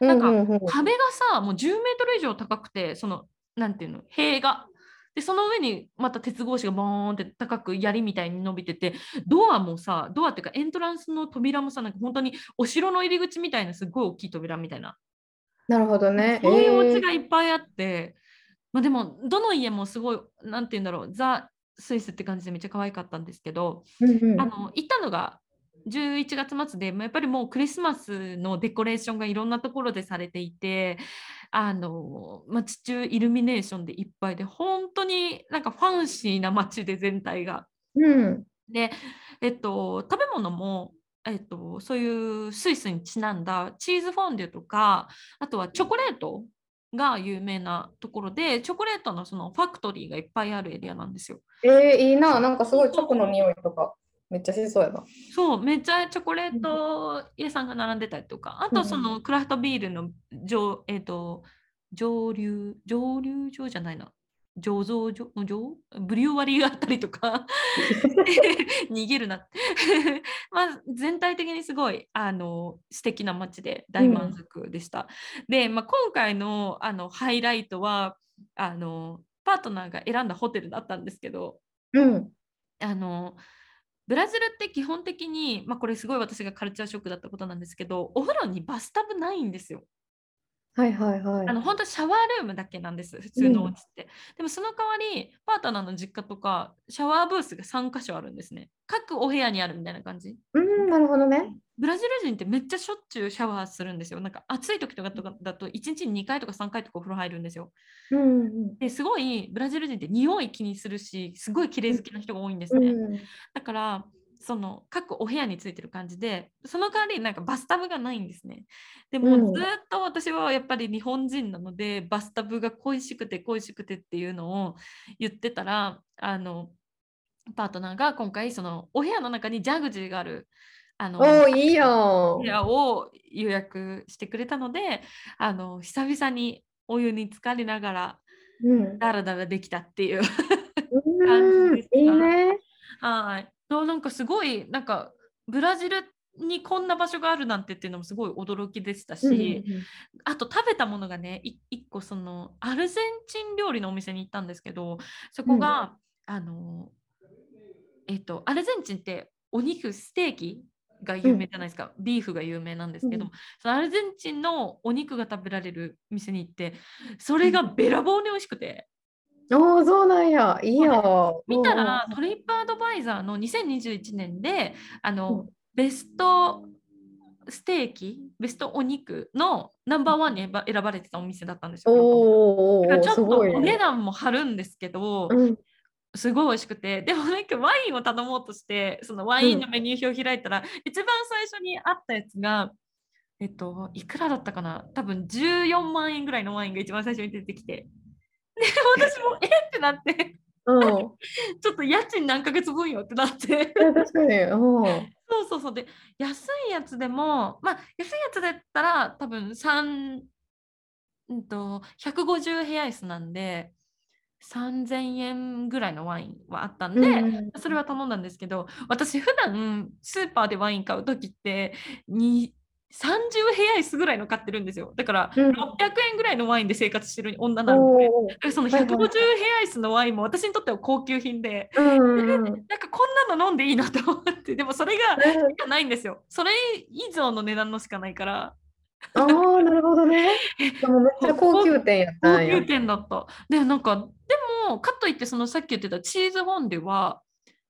うんなんかうんうん壁がさもう10メートル以上高くてそのなんていうの塀がでその上にまた鉄格子がボーンって高く槍みたいに伸びててドアもさドアっていうかエントランスの扉もさなんか本当にお城の入り口みたいなすごい大きい扉みたいななるほどね。そういうおええ家がいっぱいあって、まあ、でもどの家もすごいなんて言うんだろうザ・スイスって感じでめっちゃ可愛かったんですけど、うんうんあの行ったのが11月末で、まあやっぱりもうクリスマスのデコレーションがいろんなところでされていてあの街中イルミネーションでいっぱいで本当になんかファンシーな街で全体が。うん。で、えっと、食べ物も、えっと、そういうスイスにちなんだチーズフォンデュとかあとはチョコレートが有名なところでチョコレートのそのファクトリーがいっぱいあるエリアなんですよ。ええいいな。なんかすごいチョコの匂いとか、めっちゃしそうやな。そうめっちゃチョコレート屋さんが並んでたりとかあとそのクラフトビールの上,、えっと上流上流場じゃないな醸造所上ブリュワリーがあったりとか 逃げるな まあ全体的にすごいあの素敵な街で大満足でした。で、まあ、今回のあのハイライトはあのパートナーが選んだホテルだったんですけどうん。あのブラジルって基本的に、まあ、これすごい私がカルチャーショックだったことなんですけどお風呂にバスタブないんですよ。はいはいはい。あの本当シャワールームだけなんです普通のお家って、でもその代わりパートナーの実家とかシャワーブースが3箇所あるんですね。各お部屋にあるみたいな感じ。うん、なるほどね。ブラジル人ってめっちゃしょっちゅうシャワーするんですよ。なんか暑い時とかとかだと1日に2回とか3回とかお風呂入るんですよ。うんうん。ですごいブラジル人って匂い気にするしすごい綺麗好きな人が多いんですね、うん。だからその各お部屋についてる感じでその代わりなんかバスタブがないんですねでもうんずっと私はやっぱり日本人なのでバスタブが恋しくて恋しくてっていうのを言ってたらあのパートナーが今回そのお部屋の中にジャグジーがあるあのおー、いいやん部。屋を予約してくれたのであの久々にお湯に浸かりながらうん。ダラダラできたっていううん、いいね。はい。のなんかすごいなんかブラジルにこんな場所があるなんてっていうのもすごい驚きでしたし、うんあと食べたものがねい一個そのアルゼンチン料理のお店に行ったんですけどそこが、あのえっとアルゼンチンってお肉ステーキが有名じゃないですか、ビーフが有名なんですけど、うん。そのアルゼンチンのお肉が食べられる店に行ってそれがべらぼうに美味しくて。おー、そうなんや。いいや。見たらトリップアドバイザーの2021年であの、うんベストステーキベストお肉のナンバーワンに選ばれてたお店だったんですよ。おちょっとすごいお値ね。段も張るんですけど、うん。すごい美味しくてでもなんかワインを頼もうとしてそのワインのメニュー表を開いたら、一番最初にあったやつがえっといくらだったかな？多分14万円ぐらいのワインが一番最初に出てきてで私もえ？ってなってうん。ちょっと家賃何ヶ月分よってなって確かに。うん。そうそうそうで安いやつでもまあ安いやつだったら多分3うんと150ヘアイスなんで3000円ぐらいのワインはあったんで、うんそれは頼んだんですけど私普段スーパーでワイン買う時ってに30ヘアイスぐらいの買ってるんですよ。だからうん。600円ぐらいのワインで生活してる女なので、おー。その150はいはい。ヘアイスのワインも私にとっては高級品で、うん。うんうん。なんかこんなの飲んでいいのと思って。でもそれがしかないんですよ。それ以上の値段のしかないから。ああ、なるほどね。でもめっちゃ高級店やった高。級店だった。でなんかでもかといってそのさっき言ってたチーズフォンデュは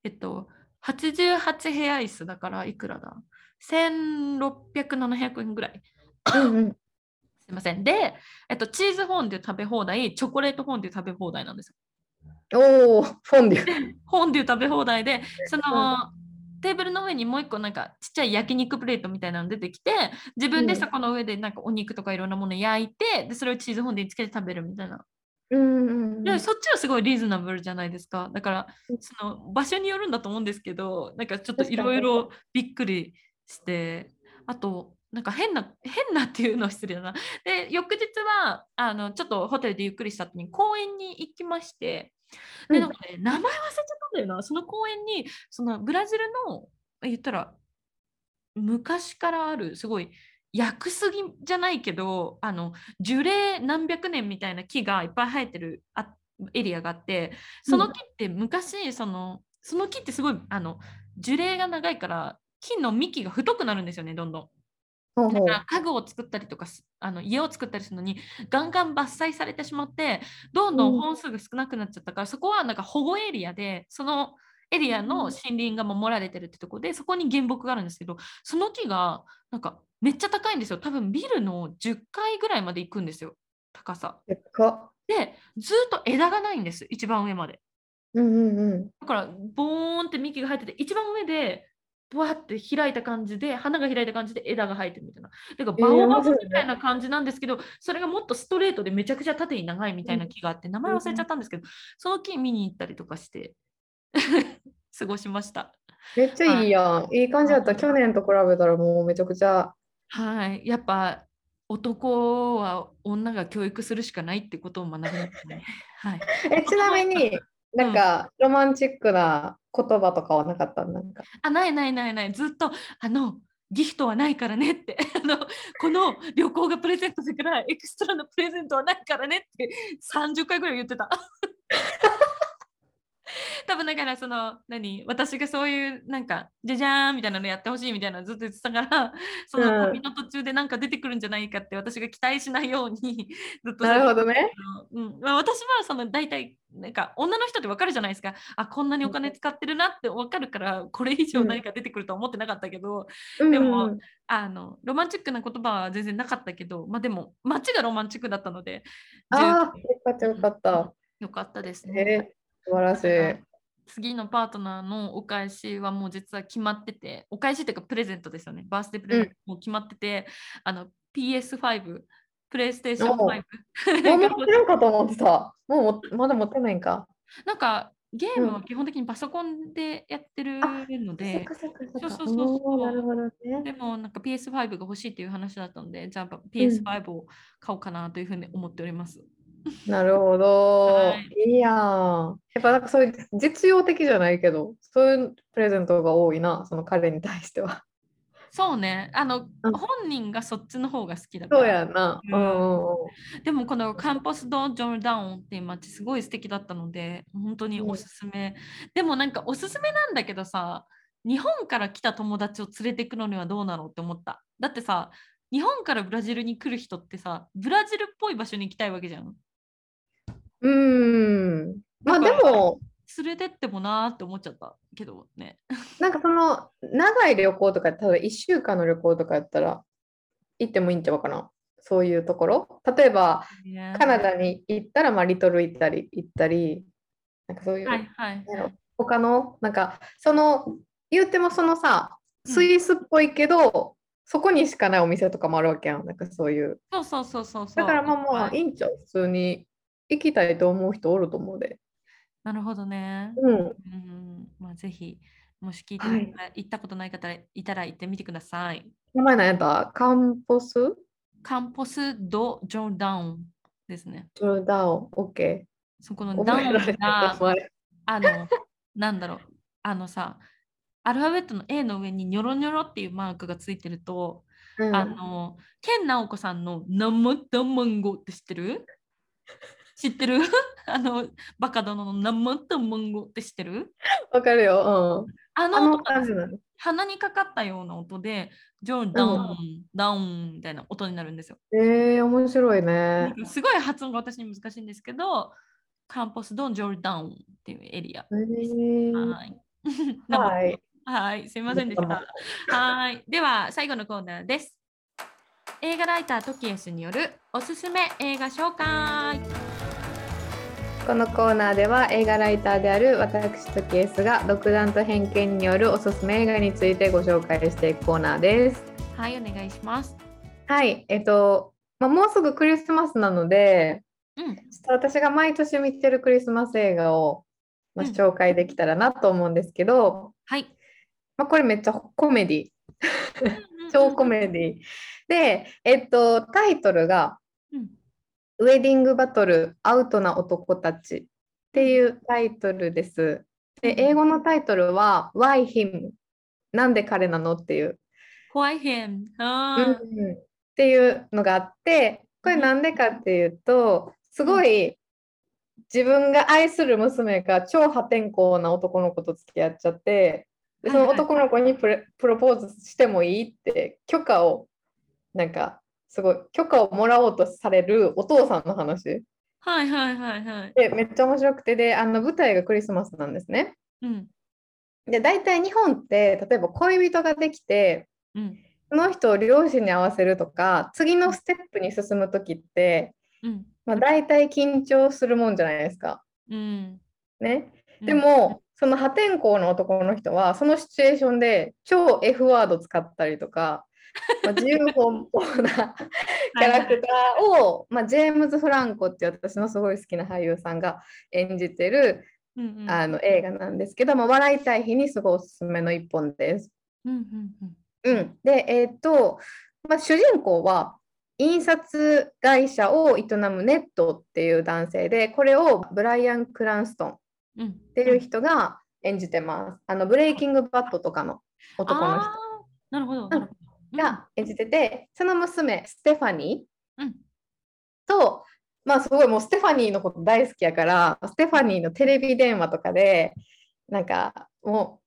えっと88ヘアイスだからいくらだ？1600、700円ぐらい。うんうん。すいません。で、えっと、チーズフォンデュ食べ放題、チョコレートフォンデュ食べ放題なんですよ。おお、フォンデュ。フォンデュ食べ放題で、その、テーブルの上にもう一個なんかちっちゃい焼肉プレートみたいなの出てきて自分でそこの上でなんかお肉とかいろんなもの焼いてでそれをチーズフォンデュにつけて食べるみたいなうんうんうんでそっちはすごいリーズナブルじゃないですか。だからその場所によるんだと思うんですけど、なんかちょっといろいろびっくりして、あとなんか変な 変なっていうのは失礼だな。で翌日はあのちょっとホテルでゆっくりした後に公園に行きまして、でなんかね名前忘れちゃったんだよな。その公園にそのブラジルの言ったら昔からあるすごい薬杉じゃないけどあの樹齢何百年みたいな木がいっぱい生えてるあエリアがあってその木って昔そのその木ってすごいあの樹齢が長いから木の幹が太くなるんですよねどんどん。だから家具を作ったりとかすあの家を作ったりするのにガンガン伐採されてしまってどんどん本数が少なくなっちゃったから、そこはなんか保護エリアでそのエリアの森林が守られてるってとこでそこに原木があるんですけどその木がなんかめっちゃ高いんですよ多分ビルの10階ぐらいまで行くんですよ高さ。でずっと枝がないんです一番上までうんうんうん。だからボーンって幹が生えてて一番上でブワって開いた感じで花が開いた感じで枝が生えてるみたいな。だかバオバブみたいな感じなんですけど、それがもっとストレートでめちゃくちゃ縦に長いみたいな木があって、名前忘れちゃったんですけど、その木見に行ったりとかして 過ごしました。めっちゃいいやん。いい感じだった。去年と比べたらもうめちゃくちゃ。はい、やっぱ男は女が教育するしかないってことを学びましたね。はい。え、ちなみに、なんか、ロマンチックな言葉とかはなかった？なんか。あ、ないないないない、ずっと、あの、ギフトはないからねって、あの、この旅行がプレゼントだから、エクストラのプレゼントはないからねって30回ぐらい言ってた。多分だからその何私がそういうなんかじゃじゃーんみたいなのやってほしいみたいなのずっと言ってたから その旅の途中でなんか出てくるんじゃないかって私が期待しないように ずっとなるほどね。うん。まあ、私はその大体なんか女の人って分かるじゃないですか。あこんなにお金使ってるなって分かるからこれ以上何か出てくるとは思ってなかったけど、うん。でもうんあのロマンチックな言葉は全然なかったけどまあでも街がロマンチックだったのでああ、十よかったよかった。よかったですえね。ー、素晴らしい。次のパートナーのお返しはもう実は決まっててお返しっていうかプレゼントですよねバースデープレゼントもう決まってて、あの PS5 プレイステーション5もう持ってるかと思ってた。もうもまだ持ってないんか。なんかゲームは基本的にパソコンでやってるので、そうそうそうそうおーなるほどね。でもなんか PS5 が欲しいっていう話だったので、じゃあ PS5 を買おうかなというふうに思っております。なるほど。はいいいやん。やっぱなんかそういう実用的じゃないけど、そういうプレゼントが多いな、その彼に対しては。そうね、あの、うん本人がそっちの方が好きだから。そうやな。ううんんうんうん。でもこのカンポス・ド・ジョルダウンっていう街すごい素敵だったので本当におすすめ、でもなんかおすすめなんだけどさ日本から来た友達を連れてくのにはどうなのって思っただってさ日本からブラジルに来る人ってさブラジルっぽい場所に行きたいわけじゃんうーん。まあでも、連れてってもなーって思っちゃったけどねなんかその長い旅行とか、例えば1週間の旅行とかやったら行ってもいいんちゃうかな。そういうところ。例えば、カナダに行ったら、まあ、リトル行ったり、行ったり、なんかそういう、はいはい他の、なんか、その、言ってもそのさ、うんスイスっぽいけど、そこにしかないお店とかもあるわけやん。なんかそういう。そうそうそうそうそうだからまあまあ、はいいいんちゃう？普通に行きたいと思う人おると思うで。なるほどね。うん。うん。まあぜひもし聞いてはい。行ったことない方いたら行ってみてください。名前何やった？カンポス？カンポス・ド・ジョルダウンですね。ジョルダオ、オッケそこー。のダウンが、あの、なんだろう、あのさ、アルファベットの A の上にニョロニョロっていうマークがついてると、うん。あの、ケンナオコさんのナムダマンゴって知ってる？知ってる？あの、バカ殿のナムダマンゴって知ってる？わかるよ。うん。ああのの音が感じなの。鼻にかかったような音で、ジョルダウン、ダウンみたいな音になるんですよ。えー、面白いね。すごい発音が私に難しいんですけど、カンポス・ドン・ジョルダウンっていうエリア。えーはい。はい。はい、すいませんでした。はい。では、最後のコーナーです。映画ライタートキエスによるおすすめ映画紹介このコーナーでは映画ライターである私トキエスが独断と偏見によるおすすめ映画についてご紹介していくコーナーです。はいお願いします。はい、えっと、まあ、もうすぐクリスマスなので、うん。ちょっと私が毎年見てるクリスマス映画を、まあ、うん。紹介できたらなと思うんですけど、はい。まあ、これめっちゃコメディ、超コメディ。で、えっと、タイトルがうんウェディングバトルアウトな男たちっていうタイトルです。で、英語のタイトルは Why Him? なんで彼なのっていう、Why him? あー。うん。っていうのがあって、これなんでかっていうと、すごい自分が愛する娘が超破天荒な男の子と付き合っちゃって、でその男の子にプロポーズしてもいいって許可をなんかすごい許可をもらおうとされるお父さんの話。はいはいはいはい。でめっちゃ面白くて。であの舞台がクリスマスなんですね。うん。で大体日本って例えば恋人ができてうん。その人を両親に合わせるとか次のステップに進む時って、うん。まあ、大体緊張するもんじゃないですか。うん。ね、でも、その破天荒の男の人はそのシチュエーションで超 F ワード使ったりとか、まあ、自由奔放なキャラクターを、まあ、ジェームズ・フランコっていう私のすごい好きな俳優さんが演じてるうんうん。あの映画なんですけども、笑いたい日にすごいおすすめの一本です。うんうんうん。うん、で、えっと、まあ、主人公は印刷会社を営むネットっていう男性で、これをブライアン・クランストンっうん。ていう人が演じてます。あのブレイキングバットとかの男の人。あーなるほどなるほどが演じてて、その娘、ステファニうん。ーと、まあすごいもうステファニーのこと大好きやから、ステファニーのテレビ電話とかで、なんかも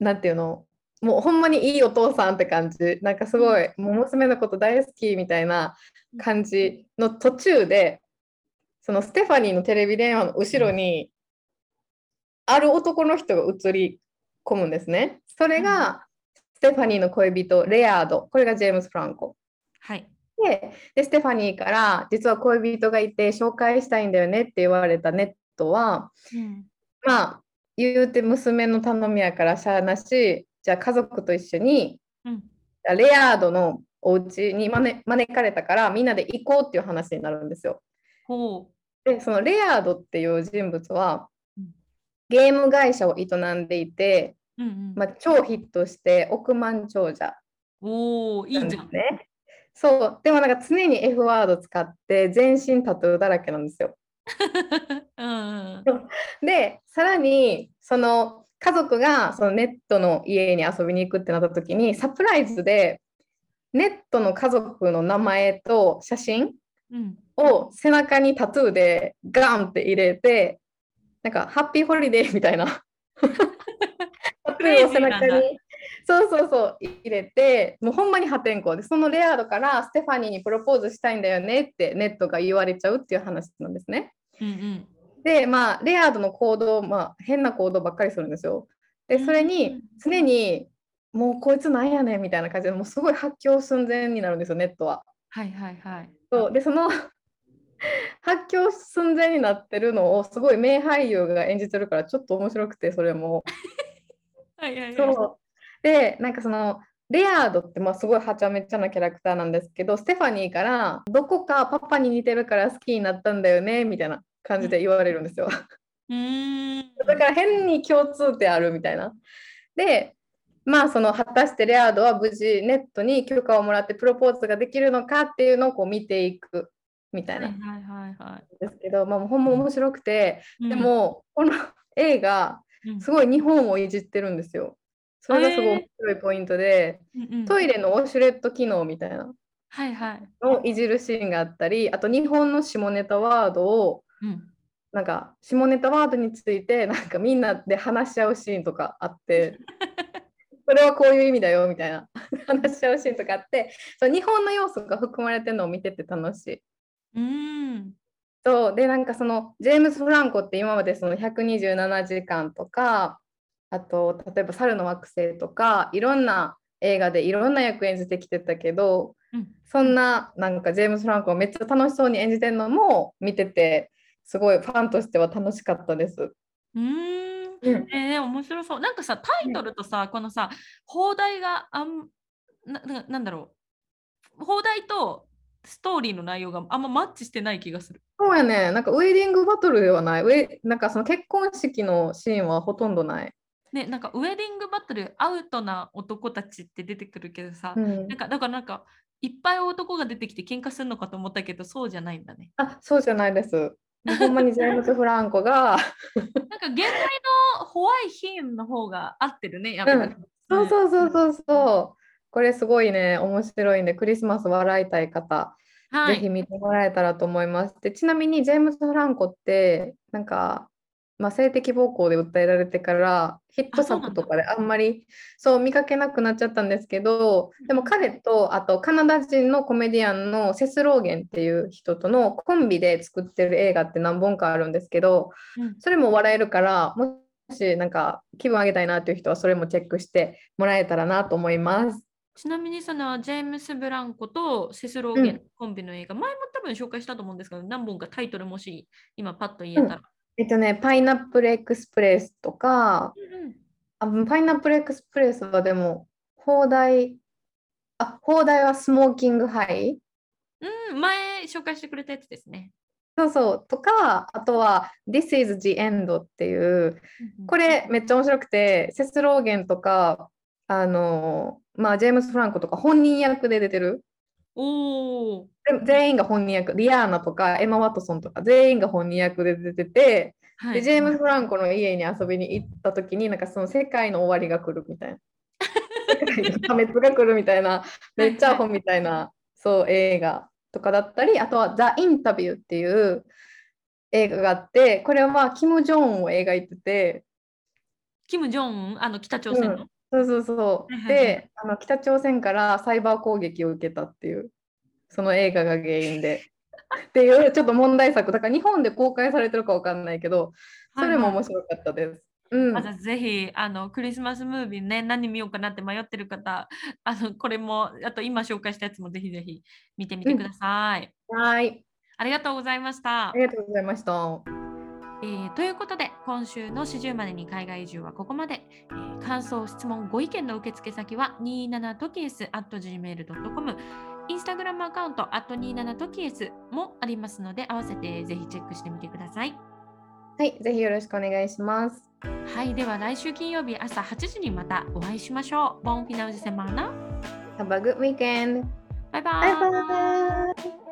う、なんていうの、もうほんまにいいお父さんって感じ、なんかすごい、もう娘のこと大好きみたいな感じの途中で、そのステファニーのテレビ電話の後ろに、ある男の人が映り込むんですね。それが、ステファニーの恋人、レアード。これがジェームス・フランコ。はいでで、ステファニーから、実は恋人がいて紹介したいんだよねって言われたネットは、うんまあ、言うて娘の頼みやからしゃあなし、じゃあ家族と一緒に、うんレアードのお家に招招かれたから、みんなで行こうっていう話になるんですよ。ほで、そのレアードっていう人物はうん、ゲーム会社を営んでいて、ううんうん。まあ、超ヒットして億万長者。おおいいじゃん。ですね。そう、でもなんか常に F ワード使って全身タトゥーだらけなんですよ。うんうん。で、さらにその家族がそのネットの家に遊びに行くってなった時にサプライズでネットの家族の名前と写真うん。を背中にタトゥーでガンって入れてなんかハッピーホリデーみたいな タトゥーを背中にそうそうそう入れてもうほんまに破天荒でそのレアードからステファニーにプロポーズしたいんだよねってネットが言われちゃうっていう話なんですね。うんうんでまあレアードの行動、まあ、変な行動ばっかりするんですよ。でそれうにん常にもうこいつなんやねんみたいな感じでもうすごい発狂寸前になるんですよネットは。はいはいはいそうでその発狂寸前になってるのをすごい名俳優が演じてるからちょっと面白くてそれも。はいはいはい。そう。でなんかそのレアードってまあすごいはちゃめちゃなキャラクターなんですけどステファニーからどこかパパに似てるから好きになったんだよねみたいな感じで言われるんですよ。うーん。だから変に共通点あるみたいな。でまあその果たしてレアードは無事ネットに許可をもらってプロポーズができるのかっていうのをこう見ていくみたいはないんはいはいはですけど、まあ、ほんま面白くて、いでもこの 映画うんすごい日本をいじってるんですよ。それがすごい面白いポイントで、うんうん。トイレのウォシュレット機能みたいな。はいはい。のをいじるシーンがあったりあと日本の下ネタワードをうん。なんか下ネタワードについてなんかみんなで話し合うシーンとかあって それはこういう意味だよみたいな。話し合うシーンとかあってそう日本の要素が含まれてるのを見てて楽しい。うーんそうでなんかそのジェームズ・フランコって今までその127時間とかあと例えば猿の惑星とかいろんな映画でいろんな役演じてきてたけど、うんそんななんかジェームス・フランコがめっちゃ楽しそうに演じてるのも見ててすごいファンとしては楽しかったです。うーんうんえー、面白そう。なんかさ、タイトルとさ、このさ、放題があんなな、なんだろう。放題とストーリーの内容があんまマッチしてない気がする。そうやね、なんかウェディングバトルではない、ウェなんかその結婚式のシーンはほとんどない。ね、なんかウェディングバトル、アウトな男たちって出てくるけどさ、うんなんかだからなんかいっぱい男が出てきて喧嘩するのかと思ったけど、そうじゃないんだね。あ、そうじゃないです。ほんまにジェームズ・フランコが、なんか現代のホワイヒーンの方が合ってるね、やっぱり。そうそうそうそうそう、これすごいね、面白いんで、クリスマス笑いたい方、はい。ぜひ見てもらえたらと思います。で、ちなみにジェームズ・フランコって、なんか、まあ、性的暴行で訴えられてから、ヒット作とかであんまりそう見かけなくなっちゃったんですけど、でも彼と、あとカナダ人のコメディアンのセス・ローゲンっていう人とのコンビで作ってる映画って何本かあるんですけど、うんそれも笑えるから、もしなんか気分上げたいなっていう人はそれもチェックしてもらえたらなと思います。ちなみにそのジェームス・ブランコとセスローゲンうん。コンビの映画、前も多分紹介したと思うんですけど、何本かタイトルもし今パッと言えたら。えっとね、パイナップルエクスプレスとか、うんあパイナップルエクスプレスはでも、放題、あ、放題はスモーキングハイ。うん、うん前紹介してくれたやつですね。そうそう、とか、あとは This is the End っていう、これめっちゃ面白くて、セスローゲンとか、あの、まあ、ジェームス・フランコとか本人役で出てる。お全員が本人役、リアーナとかエマ・ワトソンとか全員が本人役で出てて、はい、でジェームス・フランコの家に遊びに行った時になんかその世界の終わりが来るみたいな。破滅が来るみたいな めっちゃアホみたいなそう映画とかだったりあとは「ザ・インタビュー」っていう映画があってこれはまあキム・ジョンウンを描いてて。キム・ジョンウン、あの北朝鮮の？そうそうそう。であの北朝鮮からサイバー攻撃を受けたっていうその映画が原因で。っていうちょっと問題作。だから日本で公開されてるかわかんないけどそれも面白かったです。うん。ぜひあのクリスマスムービーね何見ようかなって迷ってる方あのこれもあと今紹介したやつもぜひぜひ見てみてください、はい、ありがとうございました。ありがとうございました。えーということで今週の40までに海外移住はここまで、えー感想質問ご意見の受付先は 27tokies.gmail.com インスタグラムアカウント @27tokies もありますので合わせてぜひチェックしてみてください。はい、ぜひよろしくお願いします。はいでは来週金曜日朝8時にまたお会いしましょう。ボンフィナウジセマーナ。Have a good weekend! バイババイ。イバイ